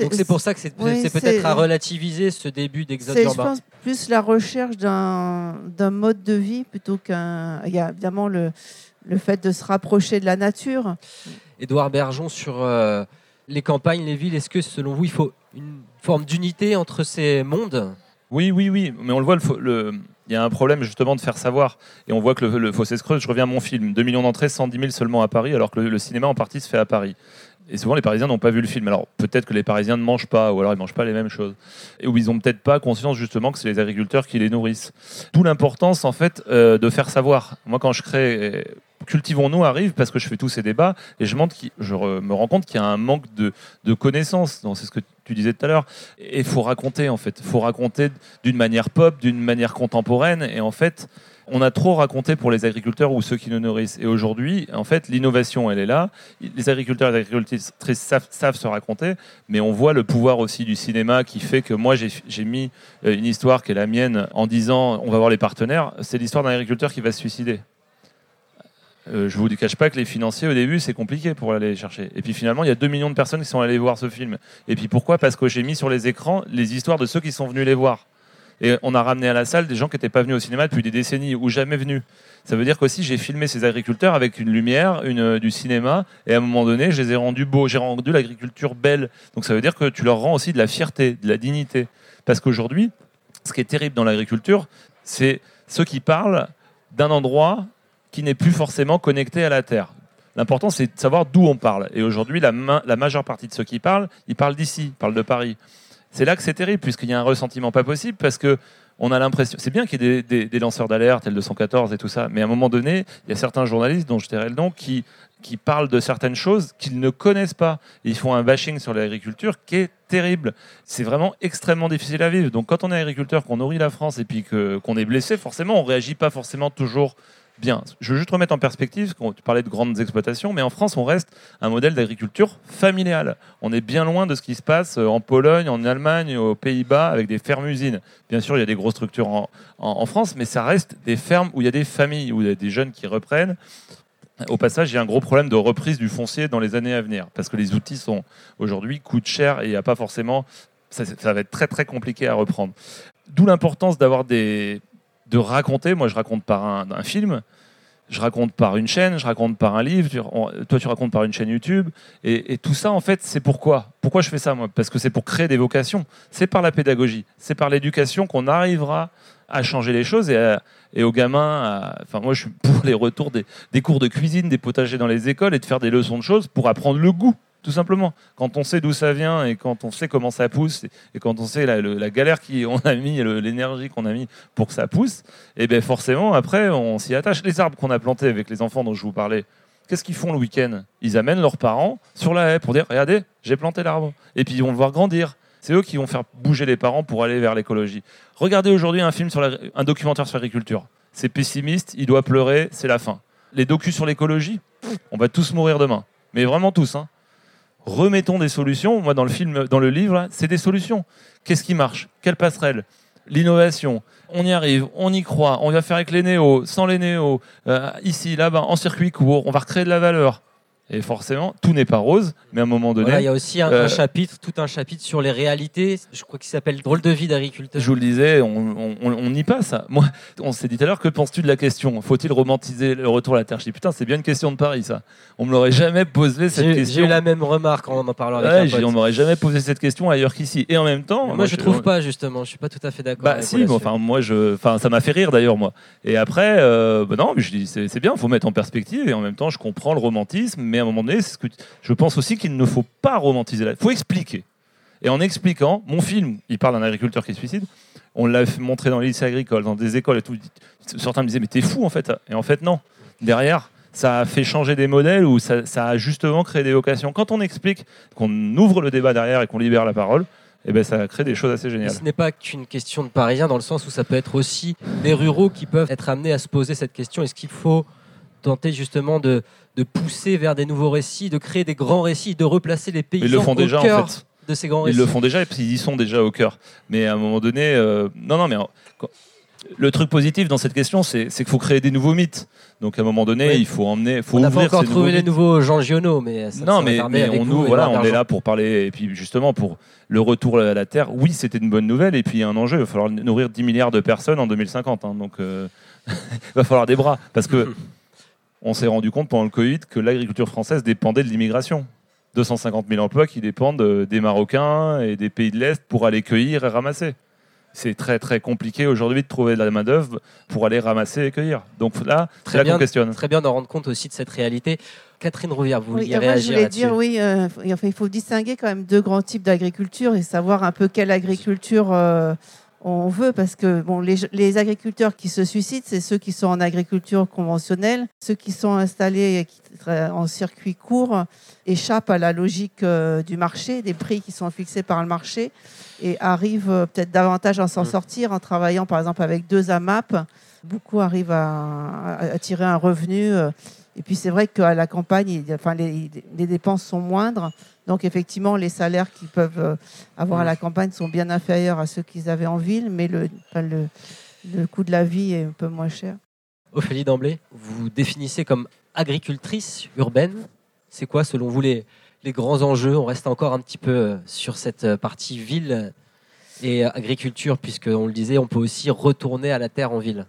Donc c'est pour ça que c'est peut-être à relativiser ce début d'exode urbain. Je pense plus la recherche d'un mode de vie plutôt qu'un. Il y a évidemment le, le fait de se rapprocher de la nature. Édouard Bergeon sur euh, les campagnes, les villes, est-ce que selon vous, il faut une forme d'unité entre ces mondes? Oui, oui, oui, mais on le voit, le- il y a un problème justement de faire savoir. Et on voit que le, fossé se creuse. Je reviens à mon film 2 millions d'entrées, 110 000 seulement à Paris, alors que le, cinéma en partie se fait à Paris. Et souvent, les Parisiens n'ont pas vu le film. Alors, peut-être que les Parisiens ne mangent pas, ou alors ils ne mangent pas les mêmes choses. Et où ils n'ont peut-être pas conscience, justement, que c'est les agriculteurs qui les nourrissent. D'où l'importance, en fait, euh, de faire savoir. Moi, quand je crée. euh, Cultivons-nous arrive parce que je fais tous ces débats et je, je me rends compte qu'il y a un manque de, connaissances. C'est ce que tu disais tout à l'heure. Et il faut raconter, en fait. Il faut raconter d'une manière pop, d'une manière contemporaine. Et en fait, on a trop raconté pour les agriculteurs ou ceux qui nous nourrissent. Et aujourd'hui, en fait, l'innovation, elle est là. Les agriculteurs et les agricultrices savent, savent se raconter, mais on voit le pouvoir aussi du cinéma qui fait que moi, j'ai mis euh, une histoire qui est la mienne en disant on va voir les partenaires. C'est l'histoire d'un agriculteur qui va se suicider. Euh, je vous cache pas que les financiers, au début, c'est compliqué pour aller les chercher. Et puis finalement, il y a 2 millions de personnes qui sont allées voir ce film. Et puis pourquoi? Parce que j'ai mis sur les écrans les histoires de ceux qui sont venus les voir. Et on a ramené à la salle des gens qui n'étaient pas venus au cinéma depuis des décennies ou jamais venus. Ça veut dire qu'aussi j'ai filmé ces agriculteurs avec une lumière, une, euh, du cinéma, et à un moment donné, je les ai rendus beaux, j'ai rendu l'agriculture belle. Donc ça veut dire que tu leur rends aussi de la fierté, de la dignité. Parce qu'aujourd'hui, ce qui est terrible dans l'agriculture, c'est ceux qui parlent d'un endroit qui n'est plus forcément connecté à la terre. L'important, c'est de savoir d'où on parle. Et aujourd'hui, la, ma- la majeure partie de ceux qui parlent, ils parlent d'ici, parlent de Paris. C'est là que c'est terrible, puisqu'il y a un ressentiment pas possible, parce que on a l'impression. C'est bien qu'il y ait des, lanceurs d'alerte, L214 et tout ça, mais à un moment donné, il y a certains journalistes, dont je tairai le nom, qui, parlent de certaines choses qu'ils ne connaissent pas. Ils font un bashing sur l'agriculture qui est terrible. C'est vraiment extrêmement difficile à vivre. Donc quand on est agriculteur, qu'on nourrit la France et puis qu'on est blessé, forcément, on réagit pas forcément toujours bien. Je veux juste remettre en perspective, qu'on- tu parlais de grandes exploitations, mais en France, on reste un modèle d'agriculture familiale. On est bien loin de ce qui se passe euh, en Pologne, en Allemagne, aux Pays-Bas, avec des fermes-usines. Bien sûr, il y a des grosses structures en, France, mais ça reste des fermes où il y a des familles, où il y a des jeunes qui reprennent. Au passage, il y a un gros problème de reprise du foncier dans les années à venir, parce que les outils sont aujourd'hui coûtent cher et il n'y a pas forcément. Ça va être très très compliqué à reprendre. D'où l'importance d'avoir des de raconter. Moi, je raconte par un, film, je raconte par une chaîne, je raconte par un livre. tu- toi, tu racontes par une chaîne YouTube. Et, tout ça, en fait, c'est pourquoi? Pourquoi je fais ça, moi? Parce que c'est pour créer des vocations. C'est par la pédagogie, c'est par l'éducation qu'on arrivera à changer les choses et, et aux gamins. Enfin, moi, je suis pour les retours des, des cours de cuisine, des potagers dans les écoles et de faire des leçons de choses pour apprendre le goût. Tout simplement. Quand on sait d'où ça vient et quand on sait comment ça pousse et, quand on sait la, galère qu'on a mis, l'énergie qu'on a mis pour que ça pousse, et bien forcément, après, on s'y attache. Les arbres qu'on a plantés avec les enfants dont je vous parlais, qu'est-ce qu'ils font le week-end? Ils amènent leurs parents sur la haie pour dire Regardez, j'ai planté l'arbre. Et puis ils vont le voir grandir. C'est eux qui vont faire bouger les parents pour aller vers l'écologie. Regardez aujourd'hui un film sur un documentaire sur l'agriculture. C'est pessimiste, il doit pleurer, c'est la fin. Les docus sur l'écologie, on va tous mourir demain. Mais vraiment tous. Hein. Remettons des solutions. Moi, dans le film, dans le livre, c'est des solutions. Qu'est-ce qui marche? Quelle passerelle? L'innovation. On y arrive, on y croit. On va faire avec les néos, sans les néos, euh, ici, là-bas, en circuit court. On va recréer de la valeur. Et forcément, tout n'est pas rose, mais à un moment donné, Voilà, il y a aussi un, euh, un chapitre, tout un chapitre sur les réalités. Je crois qu'il s'appelle Drôle de vie d'agriculteur. Je vous le disais, on, on- on- y passe. Moi, on s'est dit tout à l'heure, que penses-tu de la question? Faut-il romantiser le retour à la Terre Je dis, putain, c'est bien une question de Paris, ça. On me l'aurait jamais posé cette J'ai j'ai question. eu la même remarque en en parlant avec Ouais, un j'ai- pote. on m'aurait jamais posé cette question ailleurs qu'ici. Et en même temps, Moi, je trouve pas justement. Je suis pas tout à fait d'accord. Bah avec si, mais enfin moi je, enfin ça m'a fait rire d'ailleurs moi. Et après, euh, bah non, mais je dis c'est c'est bien, faut mettre en perspective et en même temps je comprends le romantisme, mais à un moment donné, ce que je pense aussi qu'il ne faut pas romantiser. Il faut expliquer. Et en expliquant, mon film, il parle d'un agriculteur qui se suicide. On l'a montrer dans les lycées agricoles, dans des écoles et tout. Certains me disaient mais t'es fou en fait. Et en fait non. Derrière, ça a fait changer des modèles ou ça, ça a justement créé des vocations. Quand on explique, qu'on ouvre le débat derrière et qu'on libère la parole, eh ben ça crée des choses assez Mais géniales. Ce n'est pas qu'une question de Parisiens dans le sens où ça peut être aussi des ruraux qui peuvent être amenés à se poser cette question. Est-ce qu'il faut tenter justement de, de pousser vers des nouveaux récits, de créer des grands récits, de replacer les paysans Ils le font au déjà en cœur fait. de ces grands Ils récits le font déjà et puis ils y sont déjà au cœur. Mais à un moment donné, euh, non, non, mais en- quand- le truc positif dans cette question, c'est qu'il faut créer des nouveaux mythes. Donc à un moment donné, Oui. il faut emmener, faut On n'a pas ouvrir encore ces trouvé nouveaux les nouveaux Jean Giono, mais ça, ça Non, va mais, on nous, voilà, on est là pour parler et puis justement pour le retour à la terre. Oui, c'était une bonne nouvelle et puis il y a un enjeu. Il va falloir nourrir 10 milliards de personnes en 2050. hein. donc euh, il va falloir des bras parce que on s'est rendu compte pendant le Covid que l'agriculture française dépendait de l'immigration. 250 000 emplois qui dépendent euh, des Marocains et des pays de l'Est pour aller cueillir et ramasser. C'est très très compliqué aujourd'hui de trouver de la main-d'œuvre pour aller ramasser et cueillir. Donc là, Très là bien, questionne. très bien d'en rendre compte aussi de cette réalité. Catherine Rouvière, vous Oui, vouliez moi, je voulais dire, oui, euh, il faut distinguer quand même deux grands types d'agriculture et savoir un peu quelle agriculture euh, on veut, parce que bon, les, les agriculteurs qui se suicident, c'est ceux qui sont en agriculture conventionnelle, ceux qui sont installés et qui tra- en circuit court échappent à la logique euh, du marché, des prix qui sont fixés par le marché et arrivent euh, peut-être davantage à s'en Mm. sortir en travaillant par exemple avec deux AMAP. Beaucoup arrivent à, à- à tirer un revenu. Et puis c'est vrai qu'à la campagne, enfin, les, les dépenses sont moindres. Donc effectivement, les salaires qu'ils peuvent euh, avoir à la campagne sont bien inférieurs à ceux qu'ils avaient en ville, mais le, enfin, le, le coût de la vie est un peu moins cher. Ophélie D'Emblay, vous définissez comme agricultrice urbaine. C'est quoi, selon vous, les, les grands enjeux? On reste encore un petit peu euh, sur cette euh, partie ville et agriculture, puisque on le disait, on peut aussi retourner à la terre en ville.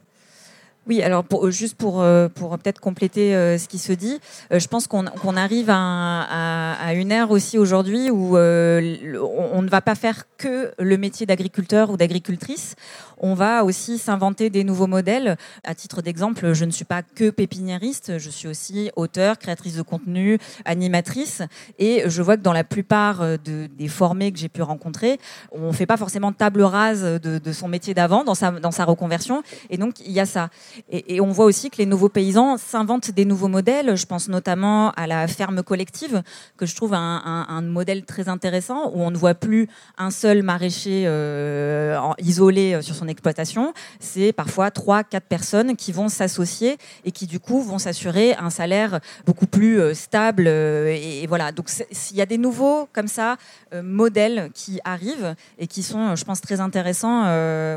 Oui, alors pour, juste pour, euh, pour peut-être compléter euh, ce qui se dit, euh, je pense qu'on arrive à, un- à- à une ère aussi aujourd'hui où euh, on, ne va pas faire que le métier d'agriculteur ou d'agricultrice. On va aussi s'inventer des nouveaux modèles. À titre d'exemple, je ne suis pas que pépiniériste, je suis aussi auteur, créatrice de contenu, animatrice. Et je vois que dans la plupart euh, de- des formés que j'ai pu rencontrer, on ne fait pas forcément table rase de, de son métier d'avant dans sa, dans sa reconversion. Et donc, il y a ça. Et, on voit aussi que les nouveaux paysans s'inventent des nouveaux modèles. Je pense notamment à la ferme collective, que je trouve un, modèle très intéressant, où on ne voit plus un seul maraîcher euh, isolé euh, sur son exploitation. C'est parfois trois, quatre personnes qui vont s'associer et qui du coup vont s'assurer un salaire beaucoup plus euh, stable. et, voilà. Donc il y a des nouveaux comme ça modèles qui arrivent et qui sont, je pense, très intéressants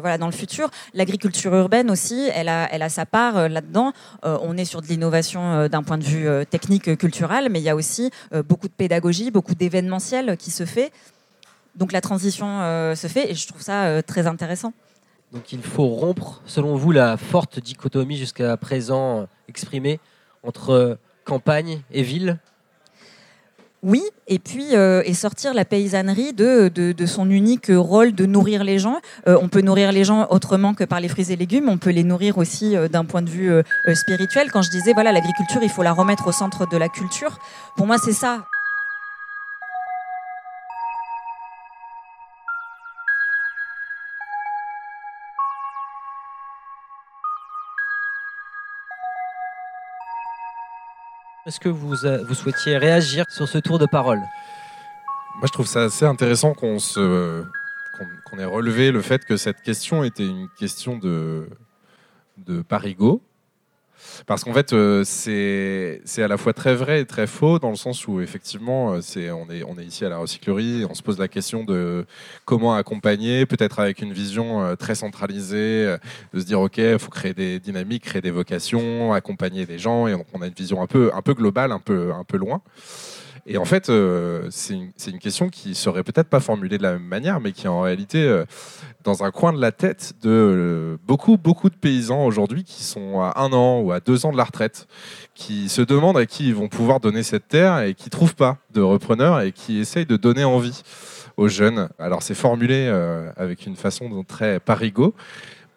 voilà, dans le futur. L'agriculture urbaine aussi, elle a, elle a sa part euh, là-dedans. Euh, on est sur de l'innovation euh, d'un point de vue technique, culturel, mais il y a aussi beaucoup de pédagogie, beaucoup d'événementiel qui se fait. Donc la transition se fait et je trouve ça très intéressant. Donc il faut rompre, selon vous, la forte dichotomie jusqu'à présent exprimée entre campagne et ville? Oui, et puis euh, et sortir la paysannerie de, de, son unique rôle de nourrir les gens. Euh, on peut nourrir les gens autrement que par les fruits et légumes. On peut les nourrir aussi euh, d'un point de vue spirituel. Quand je disais voilà l'agriculture, il faut la remettre au centre de la culture. Pour moi, c'est ça. Est-ce que vous, euh, vous souhaitiez réagir sur ce tour de parole? Moi, je trouve ça assez intéressant qu'on ait relevé le fait que cette question était une question de de parigo. Parce qu'en fait, euh, c'est à la fois très vrai et très faux dans le sens où effectivement, euh, c'est on est on est ici à la recyclerie, on se pose la question de comment accompagner, peut-être avec une vision euh, très centralisée, euh, de se dire ok, il faut créer des dynamiques, créer des vocations, accompagner des gens, et donc on a une vision un peu un peu globale, un peu un peu loin. Et en fait, euh, c'est une, question qui serait peut-être pas formulée de la même manière, mais qui est en réalité euh, dans un coin de la tête de euh, beaucoup, beaucoup de paysans aujourd'hui qui sont à un an ou à deux ans de la retraite, qui se demandent à qui ils vont pouvoir donner cette terre et qui trouvent pas de repreneurs et qui essayent de donner envie aux jeunes. Alors c'est formulé avec une façon très parigo,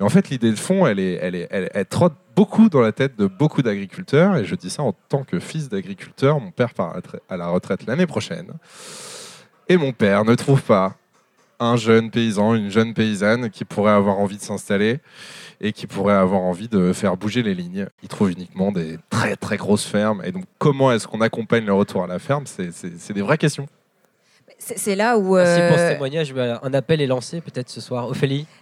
mais en fait l'idée de fond, elle, est, elle, est, elle, elle trotte beaucoup dans la tête de beaucoup d'agriculteurs, et je dis ça en tant que fils d'agriculteur, mon père part à la retraite l'année prochaine, et mon père ne trouve pas un jeune paysan, une jeune paysanne qui pourrait avoir envie de s'installer et qui pourrait avoir envie de faire bouger les lignes. Il trouve uniquement des très très grosses fermes. Et donc comment est-ce qu'on accompagne le retour à la ferme? C'est- des vraies questions. C'est là où Merci pour ce euh, témoignage. Bah, Un appel est lancé peut-être ce soir. Ophélie? Euh,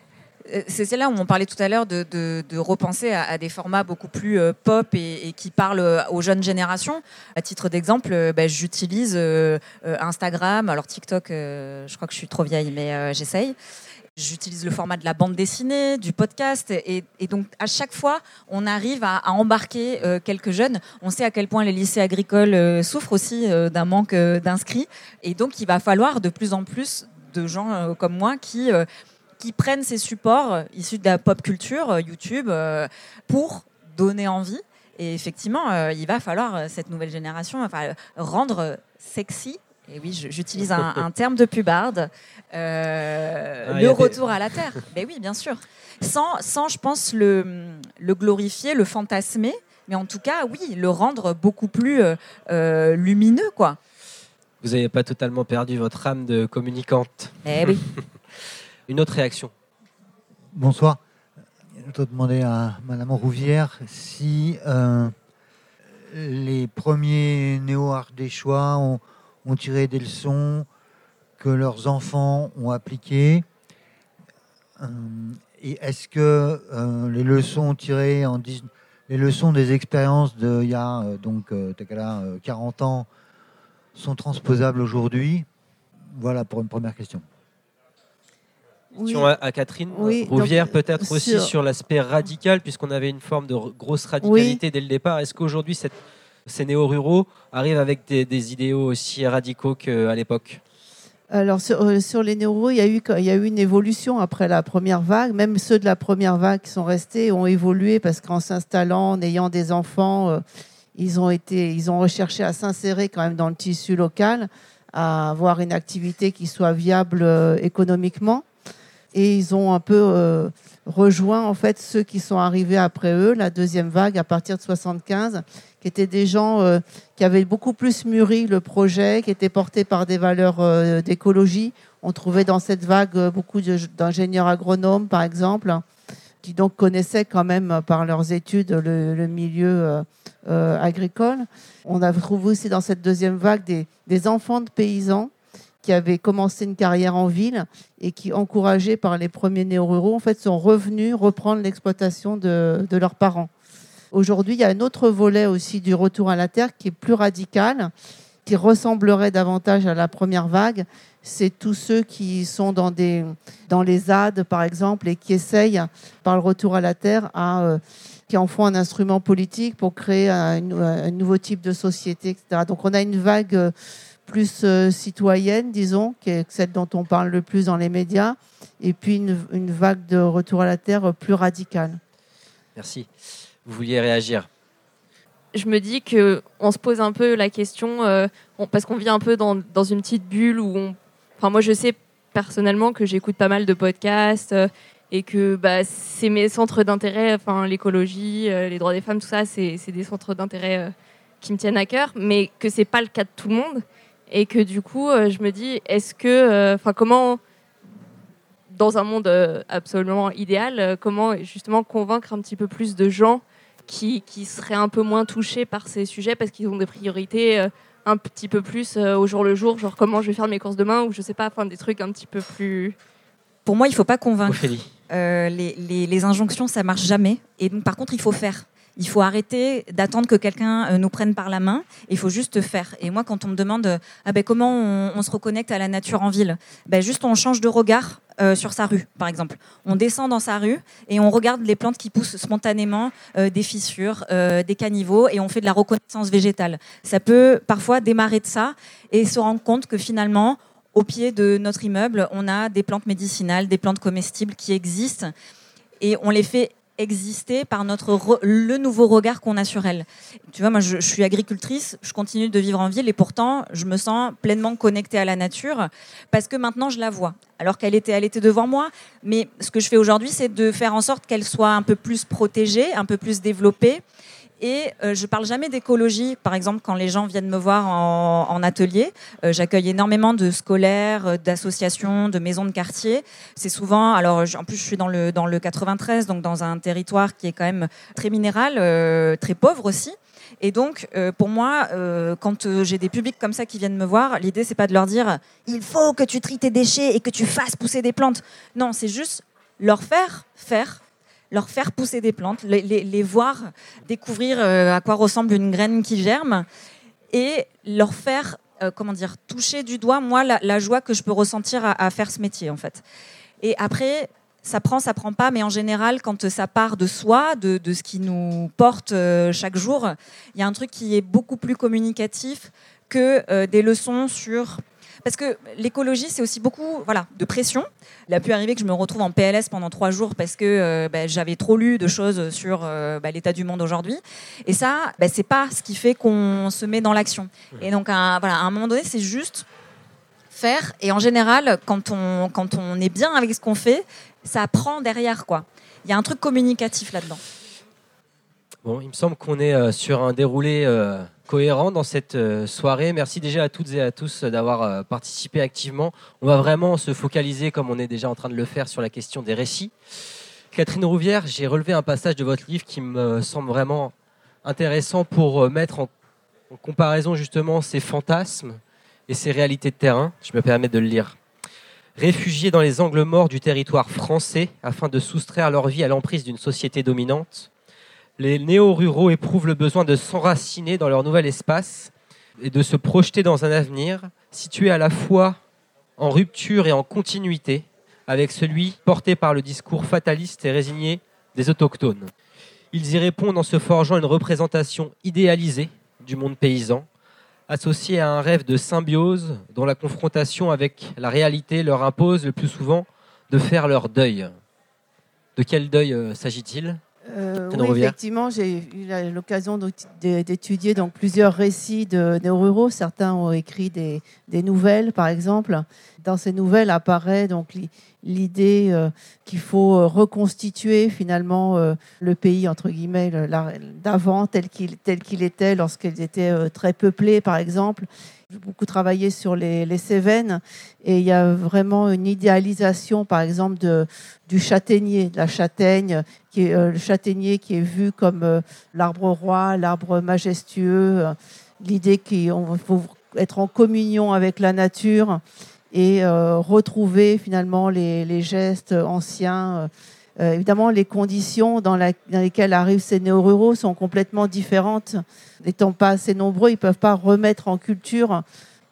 C'est c'est là où on parlait tout à l'heure de, repenser à, des formats beaucoup plus euh, pop et, qui parlent euh, aux jeunes générations. À titre d'exemple, euh, bah, j'utilise euh, euh, Instagram, alors TikTok, euh, je crois que je suis trop vieille, mais euh, j'essaye. J'utilise le format de la bande dessinée, du podcast, et, donc à chaque fois, on arrive à, embarquer euh, quelques jeunes. On sait à quel point les lycées agricoles euh, souffrent aussi euh, d'un manque euh, d'inscrits, et donc il va falloir de plus en plus de gens euh, comme moi qui euh, qui prennent ces supports euh, issus de la pop culture, euh, YouTube, euh, pour donner envie Et effectivement, il va falloir cette nouvelle génération, enfin, rendre sexy. Et oui, j'utilise un, un terme de pubarde. euh, Ah, le des- retour à la terre. Mais oui, bien sûr. Sans, sans je pense, le, le glorifier, le fantasmer, mais en tout cas, oui, le rendre beaucoup plus euh, lumineux, quoi. Vous n'avez pas totalement perdu votre âme de communicante. Eh oui. Une autre réaction. Bonsoir. Je dois demander à Madame Rouvière si euh, les premiers néo-ardéchois ont, tiré des leçons que leurs enfants ont appliquées. Euh, et est-ce que euh, les leçons tirées en les leçons des expériences d'il y a donc euh, Takala, euh, 40 ans sont transposables aujourd'hui? Voilà pour une première question. Question à, à Catherine Oui, Rouvière, donc, peut-être aussi sur- l'aspect radical, puisqu'on avait une forme de grosse radicalité dès le départ. Est-ce qu'aujourd'hui, ces néo-ruraux arrivent avec des, des idéaux aussi radicaux qu'à l'époque? Alors sur, euh, sur les neuros, il y, a eu, il y a eu une évolution après la première vague. Même ceux de la première vague qui sont restés ont évolué parce qu'en s'installant, en ayant des enfants, euh, ils, ont été, ils ont recherché à s'insérer quand même dans le tissu local, à avoir une activité qui soit viable euh, économiquement. Et ils ont un peu euh, rejoint en fait ceux qui sont arrivés après eux, la deuxième vague à partir de 75, qui étaient des gens euh, qui avaient beaucoup plus mûri le projet, qui étaient portés par des valeurs euh, d'écologie. On trouvait dans cette vague beaucoup d'ingénieurs agronomes, par exemple, qui donc connaissaient quand même par leurs études le, milieu agricole. On a trouvé aussi dans cette deuxième vague des enfants de paysans qui avaient commencé une carrière en ville et qui, encouragés par les premiers néo-ruraux, en fait, sont revenus reprendre l'exploitation de, leurs parents. Aujourd'hui, il y a un autre volet aussi du retour à la terre qui est plus radical, qui ressemblerait davantage à la première vague. C'est tous ceux qui sont dans, les ZAD, par exemple, et qui essayent, par le retour à la terre, à, euh, qui en font un instrument politique pour créer un, un nouveau type de société, etc. Donc on a une vague euh, plus euh, citoyenne, disons, qui est celle dont on parle le plus dans les médias, et puis une, une vague de retour à la terre plus radicale. Merci. Vous vouliez réagir je me dis que on se pose un peu la question euh, on- parce qu'on vit un peu dans, dans une petite bulle où on... enfin moi je sais personnellement que j'écoute pas mal de podcasts euh, et que bah, c'est mes centres d'intérêt enfin l'écologie euh, les droits des femmes tout ça c'est des centres d'intérêt euh, qui me tiennent à cœur mais que c'est pas le cas de tout le monde et que du coup euh, je me dis est-ce que euh, enfin comment dans un monde euh, absolument idéal euh, comment justement convaincre un petit peu plus de gens qui, qui seraient un peu moins touchés par ces sujets parce qu'ils ont des priorités euh, un petit peu plus euh, au jour le jour, genre comment je vais faire mes courses demain ou je sais pas, enfin des trucs un petit peu plus. Pour moi, il faut pas convaincre. Ophélie. Euh, les, les- les injonctions, ça marche jamais. Et donc, par contre, il faut faire. Il faut arrêter d'attendre que quelqu'un euh, nous prenne par la main. Il faut juste faire. Et moi, quand on me demande euh, ah ben, comment on, se reconnecte à la nature en ville, ben, juste on change de regard euh, sur sa rue, par exemple. On descend dans sa rue et on regarde les plantes qui poussent spontanément, des fissures, des caniveaux, et on fait de la reconnaissance végétale. Ça peut parfois démarrer de ça et se rendre compte que finalement, au pied de notre immeuble, on a des plantes médicinales, des plantes comestibles qui existent et on les fait exister par notre re- le nouveau regard qu'on a sur elles. Tu vois, moi, je, je suis agricultrice, je continue de vivre en ville et pourtant, je me sens pleinement connectée à la nature parce que maintenant, je la vois. Alors qu'elle était, elle était devant moi, mais ce que je fais aujourd'hui, c'est de faire en sorte qu'elle soit un peu plus protégée, un peu plus développée. Et euh, je parle jamais d'écologie. Par exemple, quand les gens viennent me voir en, atelier, euh, j'accueille énormément de scolaires, euh, d'associations, de maisons de quartier. C'est souvent, alors en plus je suis dans le dans le 93, donc dans un territoire qui est quand même très minéral, euh, très pauvre aussi. Et donc, pour moi, quand j'ai des publics comme ça qui viennent me voir, l'idée c'est pas de leur dire il faut que tu tries tes déchets et que tu fasses pousser des plantes. Non, c'est juste leur faire faire leur faire pousser des plantes, les, voir découvrir euh, à quoi ressemble une graine qui germe et leur faire, euh, comment dire, toucher du doigt, moi, la, joie que je peux ressentir à, faire ce métier, en fait. Et après, ça prend, ça prend pas, mais en général, quand ça part de soi, de, ce qui nous porte euh, chaque jour, il y a un truc qui est beaucoup plus communicatif que des leçons sur Parce que l'écologie, c'est aussi beaucoup voilà, de pression. Il a pu arriver que je me retrouve en PLS pendant trois jours parce que euh, bah, j'avais trop lu de choses sur euh, bah, l'état du monde aujourd'hui. Et ça, bah, c'est pas ce qui fait qu'on se met dans l'action. Et donc, à, voilà, à un moment donné, c'est juste faire. Et en général, quand on, quand on est bien avec ce qu'on fait, ça prend derrière. quoi. Il y a un truc communicatif là-dedans. Bon, il me semble qu'on est euh, sur un déroulé cohérent dans cette euh, soirée. Merci déjà à toutes et à tous d'avoir euh, participé activement. On va vraiment se focaliser, comme on est déjà en train de le faire, sur la question des récits. Catherine Rouvière, j'ai relevé un passage de votre livre qui me semble vraiment intéressant pour euh, mettre en comparaison justement ces fantasmes et ces réalités de terrain. Je me permets de le lire. Réfugiés dans les angles morts du territoire français afin de soustraire leur vie à l'emprise d'une société dominante, les néo-ruraux éprouvent le besoin de s'enraciner dans leur nouvel espace et de se projeter dans un avenir situé à la fois en rupture et en continuité avec celui porté par le discours fataliste et résigné des autochtones. Ils y répondent en se forgeant une représentation idéalisée du monde paysan, associée à un rêve de symbiose dont la confrontation avec la réalité leur impose le plus souvent de faire leur deuil. De quel deuil euh, s'agit-il? Euh, oui, effectivement, j'ai eu l'occasion d'étudier donc plusieurs récits de néo-ruraux. Certains ont écrit des, des nouvelles, par exemple. Dans ces nouvelles apparaît donc l'idée euh, qu'il faut euh, reconstituer finalement euh, le pays entre guillemets d'avant tel qu'il tel qu'il était lorsqu'ils étaient euh, très peuplés, par exemple. J'ai beaucoup travaillé sur les, les Cévennes et il y a vraiment une idéalisation, par exemple, de, du châtaignier, de la châtaigne, qui est, le châtaignier qui est vu comme l'arbre roi, l'arbre majestueux, l'idée qu'il faut être en communion avec la nature et euh, retrouver finalement les, les gestes anciens. Euh, euh, évidemment, les conditions dans, la- dans lesquelles arrivent ces néo-ruraux sont complètement différentes. N'étant pas assez nombreux, ils ne peuvent pas remettre en culture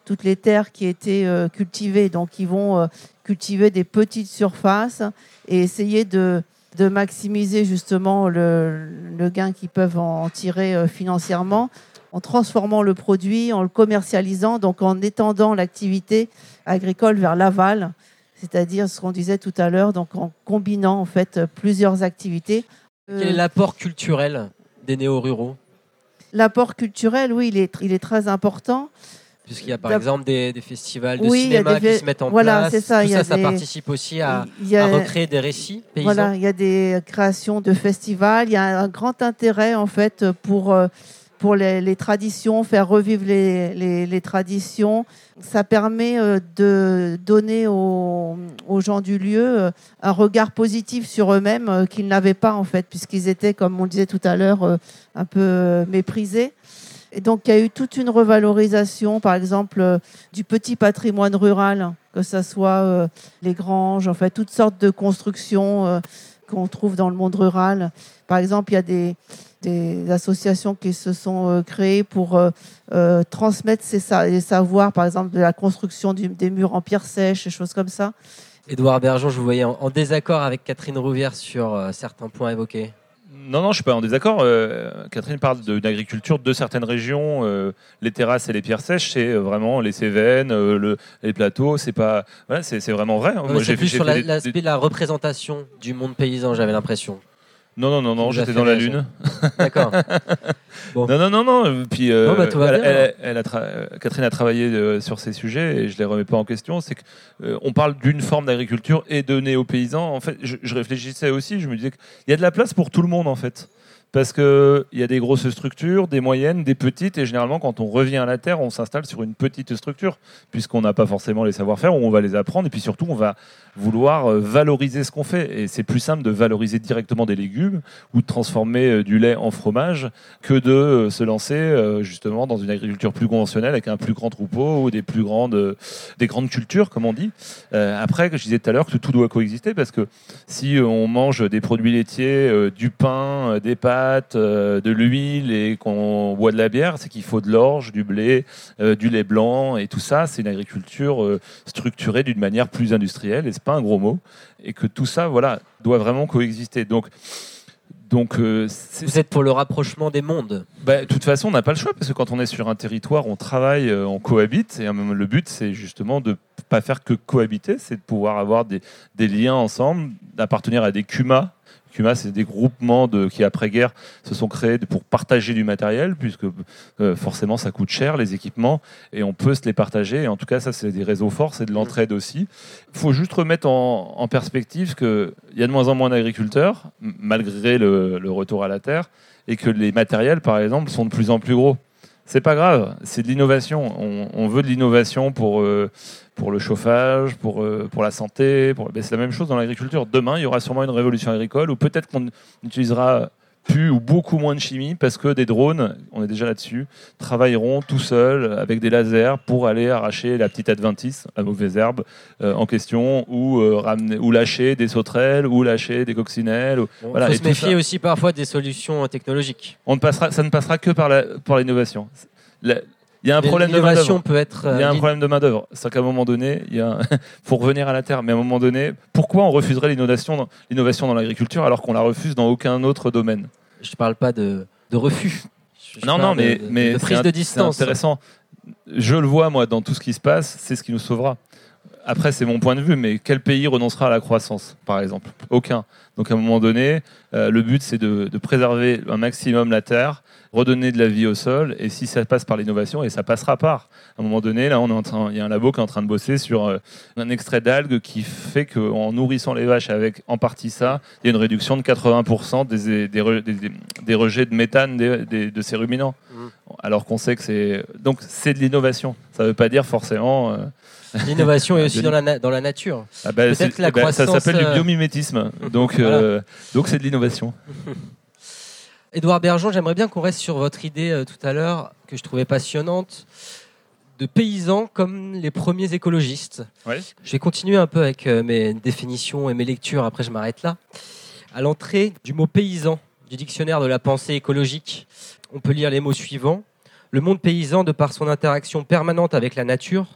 toutes les terres qui étaient cultivées. Donc, ils vont cultiver des petites surfaces et essayer de, de maximiser justement le, le gain qu'ils peuvent en tirer financièrement en transformant le produit, en le commercialisant, donc en étendant l'activité agricole vers l'aval, c'est-à-dire ce qu'on disait tout à l'heure, donc en combinant en fait plusieurs activités. Euh, Quel est l'apport culturel des néo-ruraux? L'apport culturel, oui, il est, il est très important. Puisqu'il y a par exemple des, des festivals de Oui, cinéma des qui se mettent en voilà, place. c'est ça, Tout il y a ça, ça participe aussi à, a- à recréer des récits paysans. Voilà, il y a des créations de festivals. Il y a un grand intérêt en fait pour euh, pour les, traditions, faire revivre les, traditions. Ça permet euh, de donner aux, aux gens du lieu euh, un regard positif sur eux-mêmes euh, qu'ils n'avaient pas en fait, puisqu'ils étaient, comme on le disait tout à l'heure, un peu méprisés. Et donc, il y a eu toute une revalorisation, par exemple, du petit patrimoine rural, que ce soit les granges, en fait, toutes sortes de constructions qu'on trouve dans le monde rural. Par exemple, il y a des, des associations qui se sont euh, créées pour euh, euh, transmettre ces les savoirs, par exemple, de la construction du- des murs en pierre sèche, des choses comme ça. Édouard Bergeon, je vous voyais en, en désaccord avec Catherine Rouvière sur euh, certains points évoqués. Non, non, je suis pas en désaccord. Euh, Catherine parle de- d'agriculture de certaines régions. euh, les terrasses et les pierres sèches, c'est vraiment les Cévennes, euh, le- les plateaux. C'est pas, voilà, c'est vraiment vrai. hein. Moi, c'est plus j'ai sur la- des- l'aspect de la représentation du monde paysan, j'avais l'impression. Non, non, non, non, j'étais dans la lune. D'accord. Non, non, non, non. Puis euh, Non, bah, tout va elle- bien, elle- elle a tra- euh, Catherine a travaillé euh, sur ces sujets et je les remets pas en question. C'est que euh, on parle d'une forme d'agriculture et de néo-paysans. En fait, je, je réfléchissais aussi. Je me disais qu'il y a de la place pour tout le monde en fait. Parce qu'il y a des grosses structures, des moyennes, des petites, et généralement, quand on revient à la Terre, on s'installe sur une petite structure, puisqu'on n'a pas forcément les savoir-faire, on va les apprendre, et puis surtout, on va vouloir euh, valoriser ce qu'on fait. Et c'est plus simple de valoriser directement des légumes, ou de transformer euh, du lait en fromage, que de euh, se lancer justement dans une agriculture plus conventionnelle, avec un plus grand troupeau, ou des plus grandes, des grandes cultures, comme on dit. Après, je disais tout à l'heure que tout doit coexister, parce que si on mange des produits laitiers, du pain, des pâtes, euh, de l'huile et qu'on boit de la bière, c'est qu'il faut de l'orge, du blé, euh, du lait blanc et tout ça. C'est une agriculture euh, structurée d'une manière plus industrielle et c'est pas un gros mot. Et que tout ça, voilà, doit vraiment coexister. Donc, Donc, euh, Vous êtes pour le rapprochement des mondes. bah, de toute façon, on n'a pas le choix parce que quand on est sur un territoire, on travaille, euh, on cohabite. Et euh, le but, c'est justement de pas faire que cohabiter, c'est de pouvoir avoir des, des liens ensemble, d'appartenir à des CUMA. C'est des groupements qui, après-guerre, se sont créés pour partager du matériel, puisque euh, forcément, ça coûte cher, les équipements, et on peut se les partager. En tout cas, ça, c'est des réseaux forts, c'est de l'entraide aussi. Il faut juste remettre en, en perspective qu'il y a de moins en moins d'agriculteurs, malgré le- retour à la terre et que les matériels, par exemple, sont de plus en plus gros. C'est pas grave, c'est de l'innovation. On, on veut de l'innovation pour, euh, pour le chauffage, pour, euh, pour la santé. Pour... ben, c'est la même chose dans l'agriculture. Demain, il y aura sûrement une révolution agricole où peut-être qu'on utilisera plus ou beaucoup moins de chimie parce que des drones, on est déjà là-dessus, travailleront tout seuls avec des lasers pour aller arracher la petite adventice, la mauvaise herbe euh, en question, ou, euh, ramener, ou lâcher des sauterelles, ou lâcher des coccinelles. ou- Voilà, faut et se méfier ça- aussi parfois des solutions technologiques. on ne passera, ça ne passera que par l'innovation. Il y a un problème de main L'innovation peut être. Il y a euh, un problème de main d'œuvre. C'est qu'à un moment donné, il y a un- faut revenir à la terre. Mais à un moment donné, pourquoi on refuserait l'innovation dans, l'innovation dans l'agriculture alors qu'on la refuse dans aucun autre domaine? Je ne parle pas de, de refus. Je- Non, non, mais, de, mais de c'est prise de c'est distance. intéressant. Je le vois moi dans tout ce qui se passe, c'est ce qui nous sauvera. Après, c'est mon point de vue, mais quel pays renoncera à la croissance, par exemple? Aucun. Donc à un moment donné, euh, le but c'est de, de préserver un maximum la terre, redonner de la vie au sol, et si ça passe par l'innovation, et ça passera par. À un moment donné, là, on est en train, il y a un labo qui est en train de bosser sur euh, un extrait d'algues qui fait qu'en nourrissant les vaches avec en partie ça, il y a une réduction de 80% des, des, re- des- des- des rejets de méthane de ces ruminants. Mhm. Alors qu'on sait que c'est donc c'est de l'innovation. Ça ne veut pas dire forcément. euh, L'innovation est aussi dans la, na- dans la nature. ah bah, Peut-être la eh ben, ça croissance, s'appelle euh, du biomimétisme. Donc euh, donc c'est de l'innovation. Édouard Bergeon, j'aimerais bien qu'on reste sur votre idée euh, tout à l'heure, que je trouvais passionnante, de paysans comme les premiers écologistes. Ouais. Je vais continuer un peu avec euh, mes définitions et mes lectures, après je m'arrête là. À l'entrée du mot paysan du dictionnaire de la pensée écologique, on peut lire les mots suivants. Le monde paysan, de par son interaction permanente avec la nature,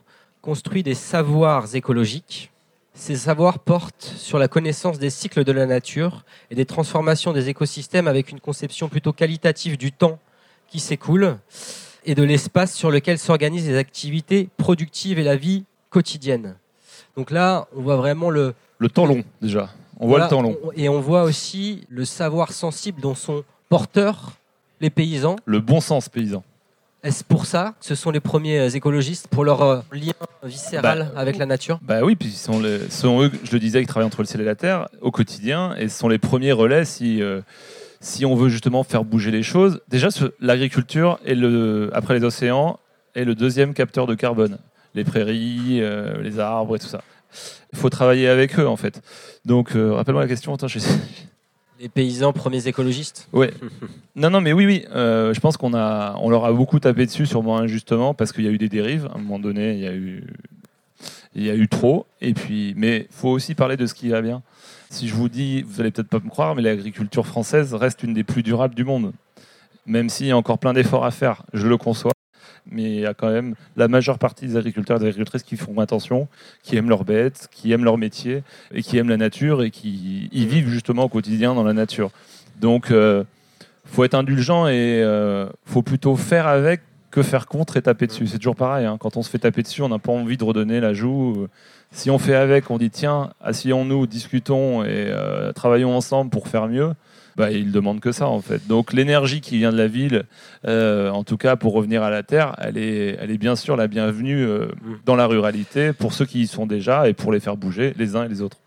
construit des savoirs écologiques. Ces savoirs portent sur la connaissance des cycles de la nature et des transformations des écosystèmes avec une conception plutôt qualitative du temps qui s'écoule et de l'espace sur lequel s'organisent les activités productives et la vie quotidienne. Donc là, on voit vraiment le, Le temps long déjà. On voit voilà, le temps long. on- et on voit aussi le savoir sensible dont sont porteurs les paysans. Le bon sens paysan. Est-ce pour ça que ce sont les premiers euh, écologistes pour leur euh, lien viscéral Bah, avec la nature? Bah oui, puis ce sont, les- ce sont eux, je le disais, qui travaillent entre le ciel et la terre au quotidien, et ce sont les premiers relais si, euh, si on veut justement faire bouger les choses. Déjà, l'agriculture, est le, après les océans, est le deuxième capteur de carbone. Les prairies, euh, les arbres et tout ça. Il faut travailler avec eux, en fait. Donc, rappelle-moi la question. Attends, je Les paysans premiers écologistes Ouais. Non, non, mais oui, oui. euh, je pense qu'on a, on leur a beaucoup tapé dessus, sûrement injustement, parce qu'il y a eu des dérives. À un moment donné, il y a eu, il y a eu trop. Et puis, mais faut aussi parler de ce qui va bien. Si je vous dis, vous allez peut-être pas me croire, mais l'agriculture française reste une des plus durables du monde. Même s'il y a encore plein d'efforts à faire, je le conçois. Mais il y a quand même la majeure partie des agriculteurs et des agricultrices qui font attention, qui aiment leurs bêtes, qui aiment leur métier et qui aiment la nature et qui y vivent justement au quotidien dans la nature. Donc, euh, faut être indulgent et euh, faut plutôt faire avec que faire contre et taper dessus. C'est toujours pareil. hein. Quand on se fait taper dessus, on n'a pas envie de redonner la joue. Si on fait avec, on dit tiens, asseyons-nous, discutons et euh, travaillons ensemble pour faire mieux. Bah, il demande que ça en fait. Donc l'énergie qui vient de la ville, euh, en tout cas pour revenir à la terre, elle est, elle est bien sûr la bienvenue euh, dans la ruralité pour ceux qui y sont déjà et pour les faire bouger les uns et les autres.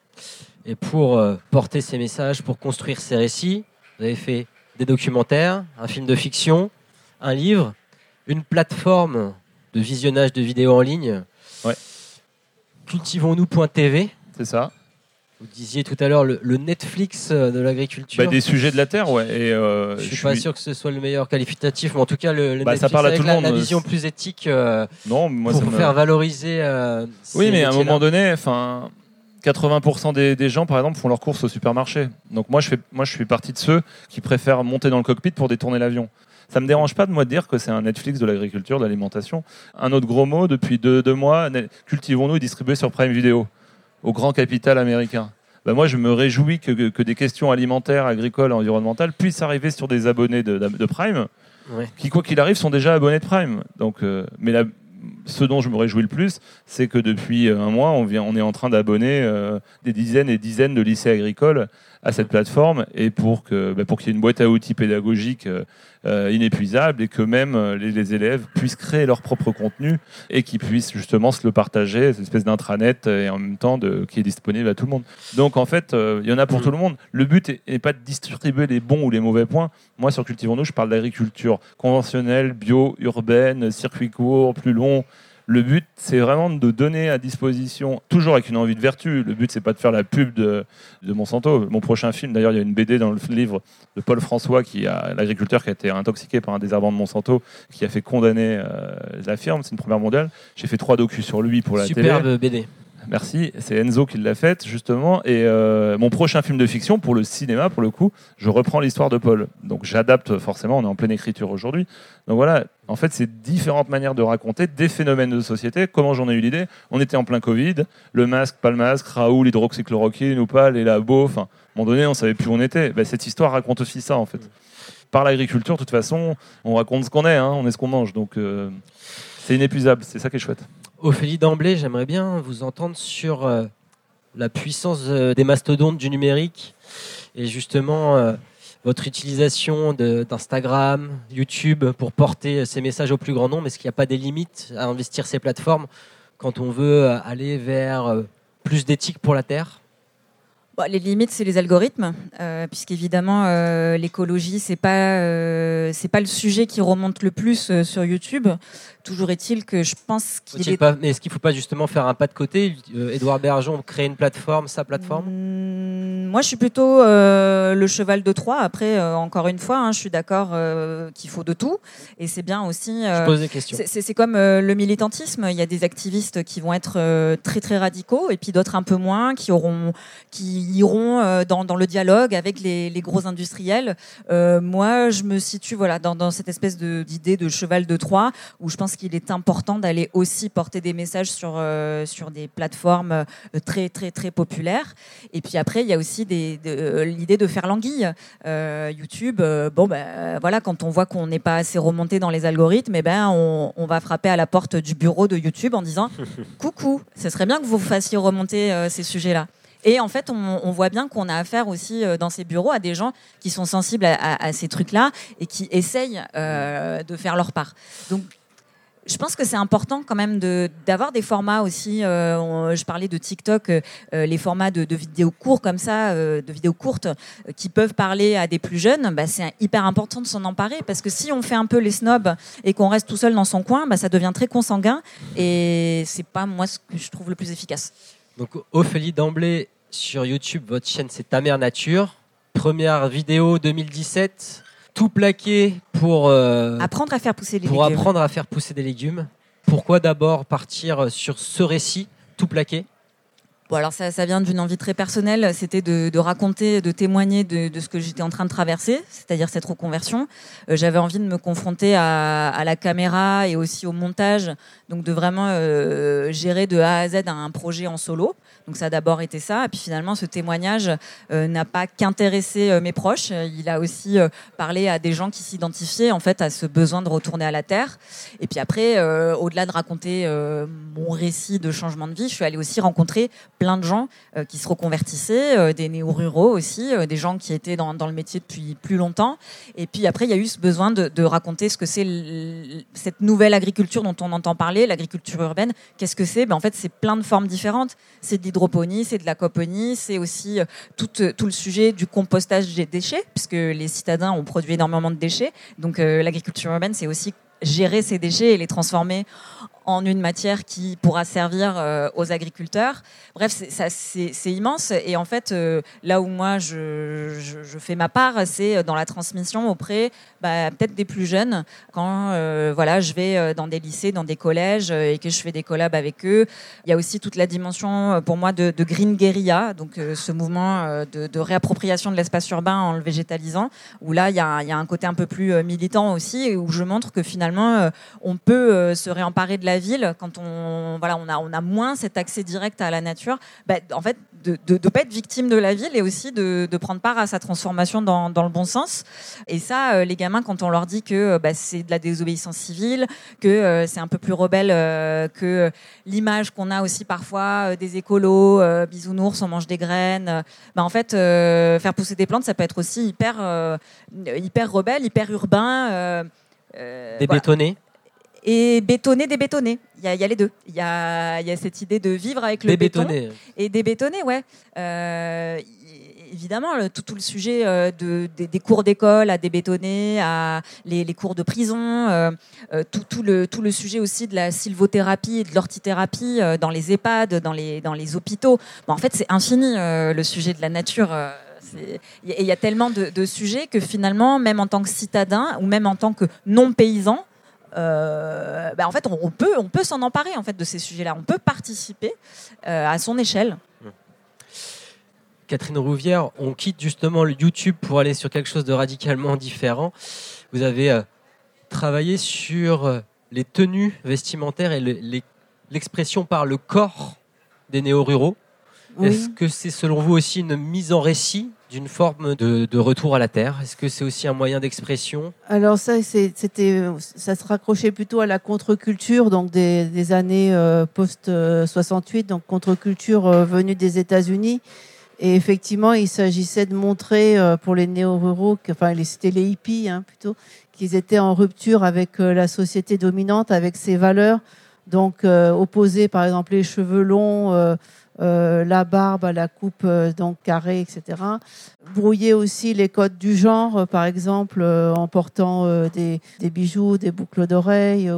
Et pour euh, porter ces messages, pour construire ces récits, vous avez fait des documentaires, un film de fiction, un livre, une plateforme de visionnage de vidéos en ligne. Ouais. Cultivons-nous.tv. C'est ça. Vous disiez tout à l'heure le, le Netflix euh, de l'agriculture. Bah, des sujets de la terre, ouais. Et, euh, je suis pas suis- sûr que ce soit le meilleur qualificatif, mais en tout cas le, le Bah, ça parle à avec tout le la, monde, la euh, vision plus éthique euh, Non, moi pour me- faire valoriser. euh, Oui, mais à un moment donné, enfin, 80% des, des gens, par exemple, font leurs courses au supermarché. Donc moi, je fais, moi, je fais partie de ceux qui préfèrent monter dans le cockpit pour détourner l'avion. Ça me dérange pas de moi de dire que c'est un Netflix de l'agriculture, de l'alimentation. Un autre gros mot, depuis deux, deux mois, Ne- Cultivons-nous est distribué sur Prime Video, au grand capital américain. bah, moi je me réjouis que, que- que des questions alimentaires, agricoles, environnementales puissent arriver sur des abonnés de, de Prime, Ouais. qui quoi qu'il arrive sont déjà abonnés de Prime. Donc, euh, mais la- ce dont je me réjouis le plus, c'est que depuis euh, un mois, on, vient, on est en train d'abonner euh, des dizaines et dizaines de lycées agricoles à cette plateforme et pour que bah, pour qu'il y ait une boîte à outils pédagogique euh, euh, inépuisable et que même euh, les, les élèves puissent créer leur propre contenu et qu'ils puissent justement se le partager, cette espèce d'intranet et en même temps de, qui est disponible à tout le monde. Donc en fait, euh, il y en a pour Mm. tout le monde. Le but est- n'est pas de distribuer les bons ou les mauvais points. Moi, sur Cultivons-nous, je parle d'agriculture conventionnelle, bio, urbaine, circuit court, plus long. Le but, c'est vraiment de donner à disposition, toujours avec une envie de vertu. Le but, c'est pas de faire la pub de, de Monsanto. Mon prochain film, d'ailleurs, il y a une BD dans le livre de Paul François, qui a l'agriculteur qui a été intoxiqué par un désherbant de Monsanto, qui a fait condamner euh, la firme. C'est une première mondiale. J'ai fait trois docus sur lui pour la télé. Superbe BD. Merci, c'est Enzo qui l'a faite justement. Et euh, mon prochain film de fiction pour le cinéma, pour le coup, je reprends l'histoire de Paul. Donc j'adapte forcément, on est en pleine écriture aujourd'hui. Donc voilà, en fait, c'est différentes manières de raconter des phénomènes de société. Comment j'en ai eu l'idée? On était en plein Covid, le masque, pas le masque, Raoul, l'hydroxychloroquine ou pas, les labos, enfin, à un moment donné, on savait plus où on était. Ben, cette histoire raconte aussi ça en fait. Par l'agriculture, de toute façon, on raconte ce qu'on est, hein, on est ce qu'on mange. Donc euh, c'est inépuisable, c'est ça qui est chouette. Ophélie d'emblée, j'aimerais bien vous entendre sur euh, la puissance euh, des mastodontes du numérique et justement euh, votre utilisation d'Instagram, YouTube pour porter ces messages au plus grand nombre. Est-ce qu'il n'y a pas des limites à investir ces plateformes quand on veut aller vers plus d'éthique pour la Terre? Bon, les limites, c'est les algorithmes, euh, puisqu'évidemment, euh, l'écologie, c'est pas, euh, c'est pas le sujet qui remonte le plus euh, sur YouTube. Toujours est-il que je pense qu'il est. pas- mais est-ce qu'il ne faut pas justement faire un pas de côté Édouard Bergeon créer une plateforme, sa plateforme? Mm, Moi, je suis plutôt le cheval de Troie. Après, encore une fois, hein, je suis d'accord qu'il faut de tout, et c'est bien aussi. Je pose des questions. c'est- comme le militantisme. Il y a des activistes qui vont être très très radicaux et puis d'autres un peu moins, qui auront, qui iront euh, dans, le dialogue avec les, gros industriels. Euh, moi, je me situe voilà dans, cette espèce d'idée de cheval de Troie où je pense qu'il est important d'aller aussi porter des messages sur euh, sur des plateformes très très très populaires. Et puis après, il y a aussi l'idée de faire l'anguille. YouTube, bon ben voilà, quand on voit qu'on n'est pas assez remonté dans les algorithmes, eh ben on, va frapper à la porte du bureau de YouTube en disant coucou, ce serait bien que vous fassiez remonter ces sujets-là. Et en fait, on, voit bien qu'on a affaire aussi euh, dans ces bureaux à des gens qui sont sensibles à, ces trucs-là et qui essayent euh, de faire leur part. Donc je pense que c'est important quand même d'avoir des formats aussi. euh, je parlais de TikTok, les formats de, vidéos courts comme ça, de vidéos courtes, qui peuvent parler à des plus jeunes. Bah, c'est hyper important de s'en emparer parce que si on fait un peu les snobs et qu'on reste tout seul dans son coin, bah, ça devient très consanguin et c'est pas moi ce que je trouve le plus efficace. Donc Ophélie d'emblée sur YouTube, votre chaîne c'est Ta Mère Nature. Première vidéo 2017, tout plaqué pour, euh, Apprendre à faire pousser les pour légumes. apprendre à faire pousser des légumes. Pourquoi d'abord partir sur ce récit, tout plaqué? Bon, alors ça, ça vient d'une envie très personnelle, c'était de, de raconter, de témoigner de, de ce que j'étais en train de traverser, c'est-à-dire cette reconversion. Euh, J'avais envie de me confronter à, à la caméra et aussi au montage, donc de vraiment euh, gérer de A à Z un projet en solo. Donc ça a d'abord été ça, et puis finalement ce témoignage euh, n'a pas qu'intéressé euh, mes proches, il a aussi euh, parlé à des gens qui s'identifiaient en fait à ce besoin de retourner à la terre. Et puis après, au-delà de raconter mon récit de changement de vie, je suis allée aussi rencontrer plein de gens qui se reconvertissaient, des néo-ruraux aussi, des gens qui étaient dans, le métier depuis plus longtemps. Et puis après, il y a eu ce besoin de, raconter ce que c'est cette nouvelle agriculture dont on entend parler, l'agriculture urbaine. Qu'est-ce que c'est? Ben, En fait, c'est plein de formes différentes. C'est c'est de l'aquaponie, c'est aussi euh, tout, euh, tout le sujet du compostage des déchets, puisque les citadins ont produit énormément de déchets. Donc euh, l'agriculture urbaine, c'est aussi gérer ces déchets et les transformer en une matière qui pourra servir euh, aux agriculteurs. Bref, c'est- immense. Et en fait, euh, là où moi, je, fais ma part, c'est dans la transmission auprès bah, peut-être des plus jeunes. Quand euh, voilà, je vais euh, dans des lycées, dans des collèges euh, et que je fais des collabs avec eux. Il y a aussi toute la dimension euh, pour moi de, Green Guerilla, donc euh, ce mouvement euh, de, réappropriation de l'espace urbain en le végétalisant, où là, il y y a un côté un peu plus euh, militant aussi, où je montre que finalement, euh, on peut euh, se réemparer de la la ville, quand on, voilà, on, a, on a moins cet accès direct à la nature, bah, en fait, de ne pas être victime de la ville et aussi de, de prendre part à sa transformation dans, dans, le bon sens. Et ça, euh, les gamins, quand on leur dit que bah, c'est de la désobéissance civile, que euh, c'est un peu plus rebelle euh, que l'image qu'on a aussi parfois des écolos, bisounours, on mange des graines, bah, en fait, faire pousser des plantes, ça peut être aussi hyper, hyper rebelle, hyper urbain. Débétonné et bétonner, débétonner. Il y, a, il y a les deux. Il y a, y a cette idée de vivre avec le béton et débétonner, ouais. Euh, évidemment, le, tout, tout, le sujet euh, de, des, cours d'école à débétonner, à les, les cours de prison, euh, tout, tout, le, tout le sujet aussi de la sylvothérapie et de l'ortithérapie dans les EHPAD, dans les, dans les hôpitaux. Bon, en fait, c'est infini le sujet de la nature. Il y a tellement de, de, sujets que finalement, même en tant que citadin ou même en tant que non-paysan, bah, en fait, on, peut, on peut s'en emparer en fait de ces sujets-là. On peut participer euh, à son échelle. Catherine Rouvière, on quitte justement le YouTube pour aller sur quelque chose de radicalement différent. Vous avez euh, travaillé sur les tenues vestimentaires et l'expression par le corps des néo-ruraux. Est-ce que c'est selon vous aussi une mise en récit d'une forme de, retour à la terre? Est-ce que c'est aussi un moyen d'expression? Alors ça, c'était, ça se raccrochait plutôt à la contre-culture, donc des, années euh, post-68, donc contre-culture euh, venue des États-Unis. Et effectivement, il s'agissait de montrer euh, pour les néo-ruraux, enfin c'était les hippies hein, plutôt, qu'ils étaient en rupture avec la société dominante, avec ses valeurs, donc opposer par exemple les cheveux longs euh, la barbe la coupe euh, donc carrée, etc. Brouiller aussi les codes du genre, euh, par exemple en portant des, bijoux, des boucles d'oreilles.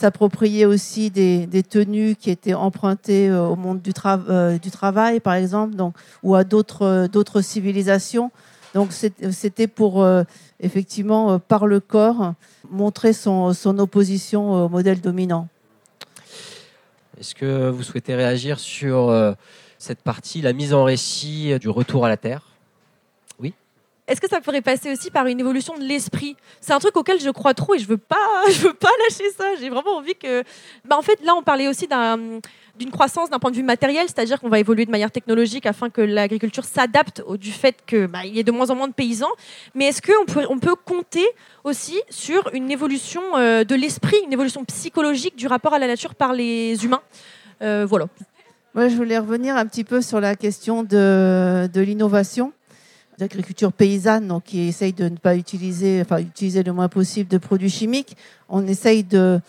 S'approprier aussi des, tenues qui étaient empruntées au monde du, du travail, par exemple, donc, ou à d'autres civilisations. Donc c'était pour effectivement par le corps montrer son opposition au modèle dominant. Est-ce que vous souhaitez réagir sur euh, cette partie, la mise en récit du retour à la Terre? Oui. Est-ce que ça pourrait passer aussi par une évolution de l'esprit? C'est un truc auquel je crois trop et je veux veux pas lâcher ça. J'ai vraiment envie que, bah en fait, là, on parlait aussi d'une croissance d'un point de vue matériel, c'est-à-dire qu'on va évoluer de manière technologique afin que l'agriculture s'adapte au du fait qu'il bah, y ait de moins en moins de paysans. Mais est-ce qu'on peut, on peut compter aussi sur une évolution euh, de l'esprit, une évolution psychologique du rapport à la nature par les humains? Euh, Voilà. Moi, je voulais revenir un petit peu sur la question de, de l'innovation d'agriculture paysanne, donc qui essaye de ne pas utiliser, enfin utiliser le moins possible de produits chimiques. On essaye de,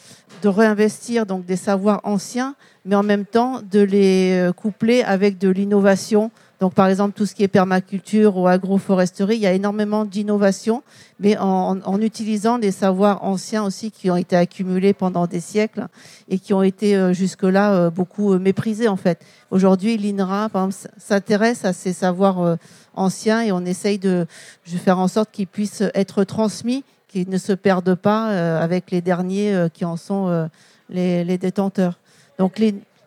de réinvestir donc des savoirs anciens, mais en même temps de les euh, coupler avec de l'innovation. Donc par exemple tout ce qui est permaculture ou agroforesterie, il y a énormément d'innovation, mais en, en, utilisant des savoirs anciens aussi qui ont été accumulés pendant des siècles et qui ont été euh, jusque-là euh, beaucoup méprisés en fait. Aujourd'hui, l'INRA s'intéresse à ces savoirs anciens et on essaye de, faire en sorte qu'ils puissent être transmis, qu'ils ne se perdent pas euh, avec les derniers euh, qui en sont euh, les, détenteurs. Donc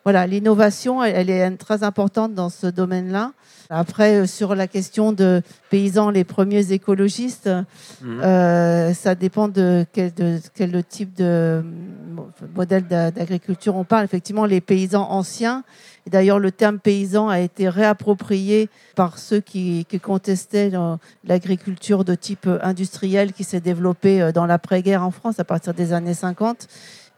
voilà, l'innovation, elle, est très importante dans ce domaine-là. Après, sur la question de paysans, les premiers écologistes, mhm. ça dépend de quel, de quel type de modèle d'agriculture on parle. Effectivement, les paysans anciens, d'ailleurs, le terme paysan a été réapproprié par ceux qui, contestaient l'agriculture de type industriel qui s'est développée euh, dans l'après-guerre en France à partir des années 50.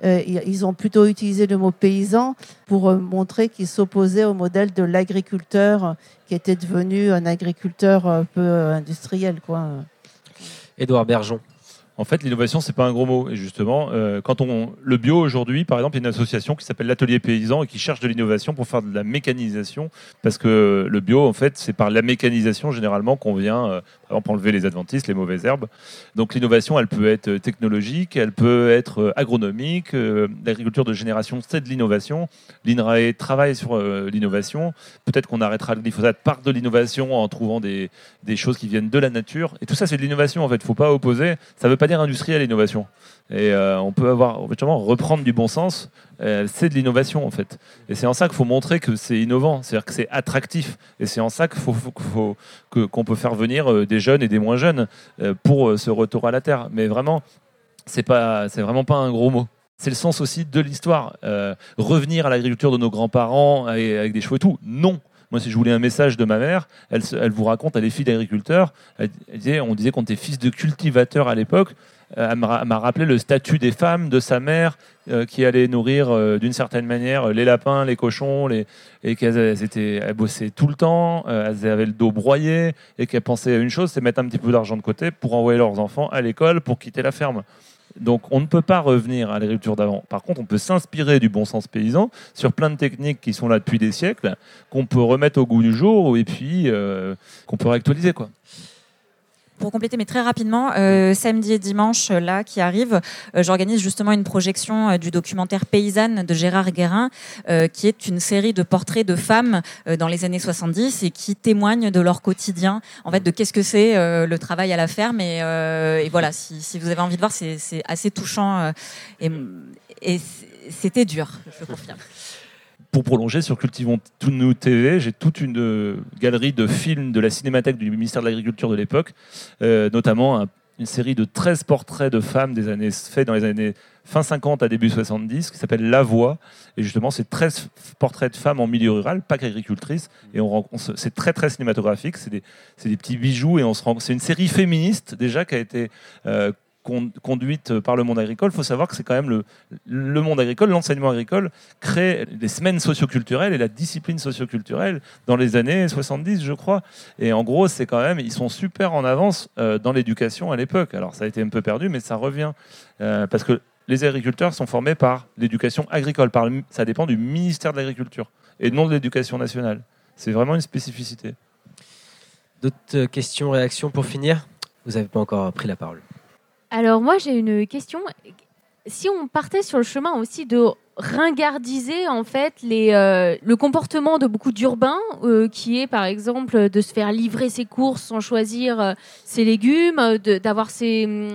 Euh, ils ont plutôt utilisé le mot paysan pour euh, montrer qu'ils s'opposaient au modèle de l'agriculteur qui était devenu un agriculteur peu industriel. Édouard Bergeon. En fait, l'innovation, c'est pas un gros mot. Et justement, euh, quand on le bio aujourd'hui, par exemple, il y a une association qui s'appelle l'Atelier Paysan et qui cherche de l'innovation pour faire de la mécanisation, parce que le bio, en fait, c'est par la mécanisation généralement qu'on vient, euh, par exemple, enlever les adventistes, les mauvaises herbes. Donc l'innovation, elle peut être technologique, elle peut être euh, agronomique. L'agriculture de génération, c'est de l'innovation. L'INRAE travaille sur l'innovation. Peut-être qu'on arrêtera le glyphosate par de l'innovation en trouvant des, des, choses qui viennent de la nature. Et tout ça, c'est de l'innovation. En fait, faut pas opposer. Ça veut pas dire industrielle innovation. Et euh, on peut avoir, justement, reprendre du bon sens, euh, c'est de l'innovation en fait. Et c'est en ça qu'il faut montrer que c'est innovant, c'est-à-dire que c'est attractif. Et c'est en ça qu'il faut, qu'on peut faire venir euh, des jeunes et des moins jeunes pour ce retour à la terre. Mais vraiment, c'est pas, c'est vraiment pas un gros mot. C'est le sens aussi de l'histoire. Revenir à l'agriculture de nos grands-parents avec, des chevaux et tout, non. Moi, si je voulais un message de ma mère, elle, elle vous raconte, elle est fille d'agriculteur. on disait qu'on était fils de cultivateur à l'époque. Euh, m'a rappelé le statut des femmes de sa mère euh, qui allait nourrir euh, d'une certaine manière les lapins, les cochons, les... et qu'elles étaient, bossaient tout le temps, elles avaient le dos broyé et qu'elles pensaient à une chose, c'est mettre un petit peu d'argent de côté pour envoyer leurs enfants à l'école pour quitter la ferme. Donc on ne peut pas revenir à l'agriculture d'avant. Par contre, on peut s'inspirer du bon sens paysan sur plein de techniques qui sont là depuis des siècles, qu'on peut remettre au goût du jour et puis qu'on peut réactualiser. Quoi pour compléter, mais très rapidement, euh, samedi et dimanche, euh, là, qui arrive, euh, j'organise justement une projection du documentaire Paysanne de Gérard Guérin, qui est une série de portraits de femmes dans les années 70 et qui témoignent de leur quotidien, en fait, de qu'est-ce que c'est le travail à la ferme. Et, et voilà, si, si, vous avez envie de voir, c'est assez touchant et, et c'était dur, je confirme pour prolonger sur Cultivons tout nous TV, j'ai toute une euh, galerie de films de la cinémathèque du ministère de l'Agriculture de l'époque, euh, notamment une série de 13 portraits de femmes des années, faits dans les années fin 50 à début 70, qui s'appelle La Voix. Et justement, c'est 13 portraits de femmes en milieu rural, pas qu'agricultrices. Et c'est très, très cinématographique. C'est des, petits bijoux. Et c'est une série féministe, déjà, qui a été euh, conduite par le monde agricole, il faut savoir que c'est quand même le, le monde agricole, l'enseignement agricole crée des semaines socioculturelles et la discipline socioculturelle dans les années 70, je crois. Et en gros, c'est quand même, ils sont super en avance euh, dans l'éducation à l'époque. Alors ça a été un peu perdu, mais ça revient. Euh, parce que les agriculteurs sont formés par l'éducation agricole. Par ça dépend du ministère de l'Agriculture et non de l'éducation nationale. C'est vraiment une spécificité. D'autres questions, réactions pour finir? Vous n'avez pas encore pris la parole. Alors moi j'ai une question. Si on partait sur le chemin aussi de ringardiser en fait euh, le comportement de beaucoup d'urbains, euh, qui est par exemple de se faire livrer ses courses sans choisir euh, ses légumes, d'avoir ces,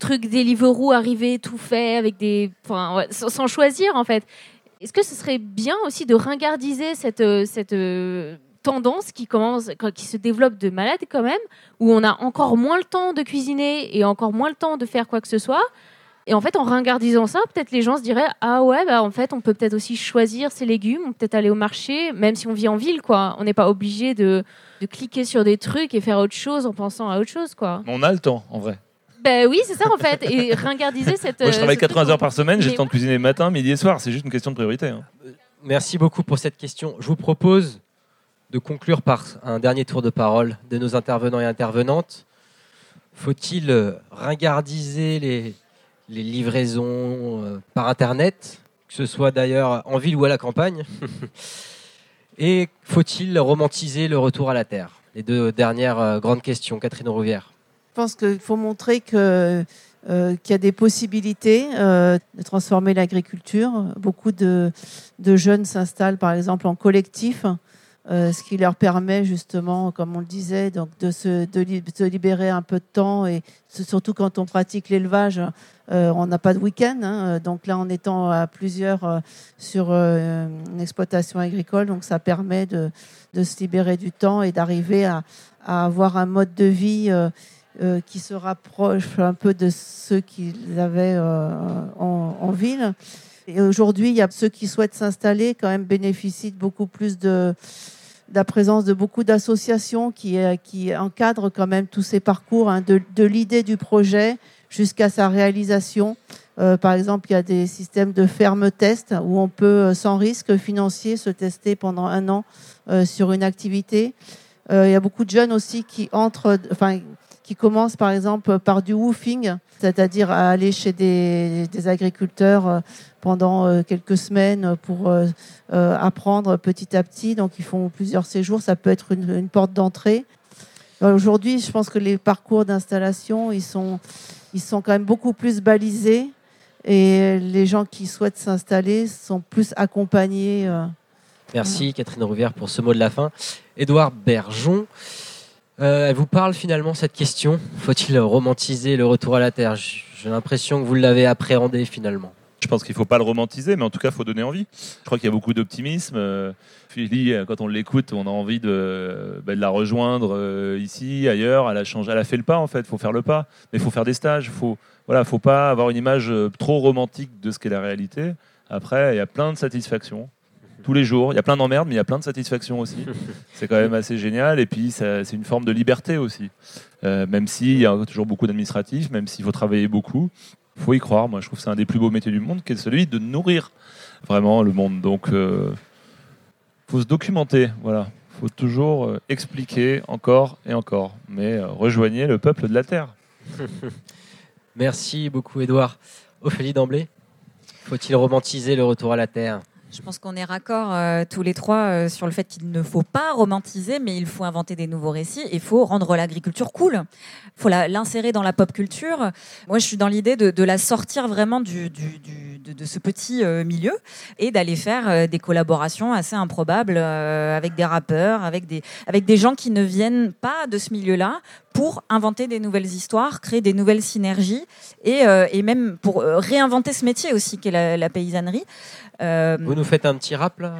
trucs Deliveroo arrivés tout fait avec des, enfin, sans, choisir en fait. Est-ce que ce serait bien aussi de ringardiser cette, cette tendance qui commence, qui se développe de malade quand même, où on a encore moins le temps de cuisiner et encore moins le temps de faire quoi que ce soit. Et en fait, en ringardisant ça, peut-être les gens se diraient ah ouais, bah en fait, on peut peut-être aussi choisir ses légumes, on peut peut-être aller au marché, même si on vit en ville, quoi. On n'est pas obligé de, de, cliquer sur des trucs et faire autre chose en pensant à autre chose, quoi. On a le temps, en vrai. Ben oui, c'est ça en fait. Et ringardiser cette. Moi, je travaille 80 heures par semaine, j'ai le temps de cuisiner matin, midi et soir. C'est juste une question de priorité. Hein. Merci beaucoup pour cette question. Je vous propose de conclure par un dernier tour de parole de nos intervenants et intervenantes. Faut-il euh, ringardiser les, les livraisons euh, par Internet, que ce soit d'ailleurs en ville ou à la campagne? Et faut-il romantiser le retour à la Terre? Les deux dernières euh, grandes questions. Catherine Rouvière. Je pense qu'il faut montrer que qu'il y a des possibilités de transformer l'agriculture. Beaucoup de, de jeunes s'installent par exemple en collectif euh, ce qui leur permet justement, comme on le disait, donc de se, de, libérer un peu de temps et surtout quand on pratique l'élevage, euh, on n'a pas de week-end. Hein. donc là, en étant à plusieurs euh, sur une exploitation agricole, donc ça permet de, de se libérer du temps et d'arriver à, à, avoir un mode de vie qui se rapproche un peu de ceux qu'ils avaient en, en, ville. Et aujourd'hui, il y a ceux qui souhaitent s'installer quand même bénéficient de beaucoup plus de la présence de beaucoup d'associations qui, euh, qui encadrent quand même tous ces parcours, hein, de, de l'idée du projet jusqu'à sa réalisation. Euh, par exemple, il y a des systèmes de ferme test où on peut, euh, sans risque financier, se tester pendant un an euh, sur une activité. Euh, il y a beaucoup de jeunes aussi qui entrent, enfin, qui commencent par exemple par du woofing, c'est-à-dire à aller chez des, agriculteurs pendant euh, quelques semaines pour euh, euh, apprendre petit à petit. Donc ils font plusieurs séjours, ça peut être une, porte d'entrée. Aujourd'hui, je pense que les parcours d'installation, ils sont, ils sont quand même beaucoup plus balisés et les gens qui souhaitent s'installer sont plus accompagnés. Merci Catherine Rouvière pour ce mot de la fin. Édouard Bergeon, elle vous parle finalement cette question? Faut-il romantiser le retour à la Terre? J'ai l'impression que vous l'avez appréhendé finalement. Je pense qu'il faut pas le romantiser, mais en tout cas, il faut donner envie. Je crois qu'il y a beaucoup d'optimisme. Euh, Philly, euh, quand on l'écoute, on a envie de, bah, la rejoindre euh, ici, ailleurs. Elle a changé, elle a fait le pas en fait. Il faut faire le pas, mais il faut faire des stages. Faut, voilà, faut pas avoir une image euh, trop romantique de ce qu'est la réalité. Après, il y a plein de satisfactions tous les jours. Il y a plein d'emmerdes, mais il y a plein de satisfactions aussi. C'est quand même assez génial. Et puis, c'est une forme de liberté aussi. Euh, même s'il y a toujours beaucoup d'administratifs, même s'il faut travailler beaucoup, il faut y croire. Moi, je trouve que c'est un des plus beaux métiers du monde, qui est celui de nourrir vraiment le monde. Donc, il faut se documenter. Voilà. Il faut toujours euh, expliquer encore et encore. Mais euh, rejoignez le peuple de la Terre. Merci beaucoup, Edouard. Ophélie d'emblée, faut-il romantiser le retour à la Terre? Je pense qu'on est raccord euh, tous les trois euh, sur le fait qu'il ne faut pas romantiser, mais il faut inventer des nouveaux récits. Il faut rendre l'agriculture cool. Il faut l'insérer dans la pop culture. Moi, je suis dans l'idée de, la sortir vraiment de, ce petit euh, milieu et d'aller faire des collaborations assez improbables avec des rappeurs, avec des, avec des gens qui ne viennent pas de ce milieu-là pour inventer des nouvelles histoires, créer des nouvelles synergies et, euh, et même pour euh, réinventer ce métier aussi qu'est la, la paysannerie. Euh, Vous nous faites un petit rap là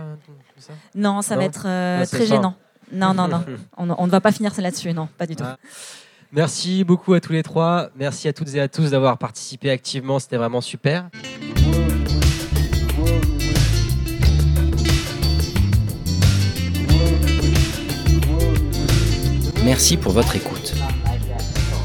ça? Non, ça Non va être euh, Ah, très ça. gênant. Non, non, non. On, on ne va pas finir ça là-dessus, non, pas du tout. Ah. Merci beaucoup à tous les trois. Merci à toutes et à tous d'avoir participé activement. C'était vraiment super. Merci pour votre écoute.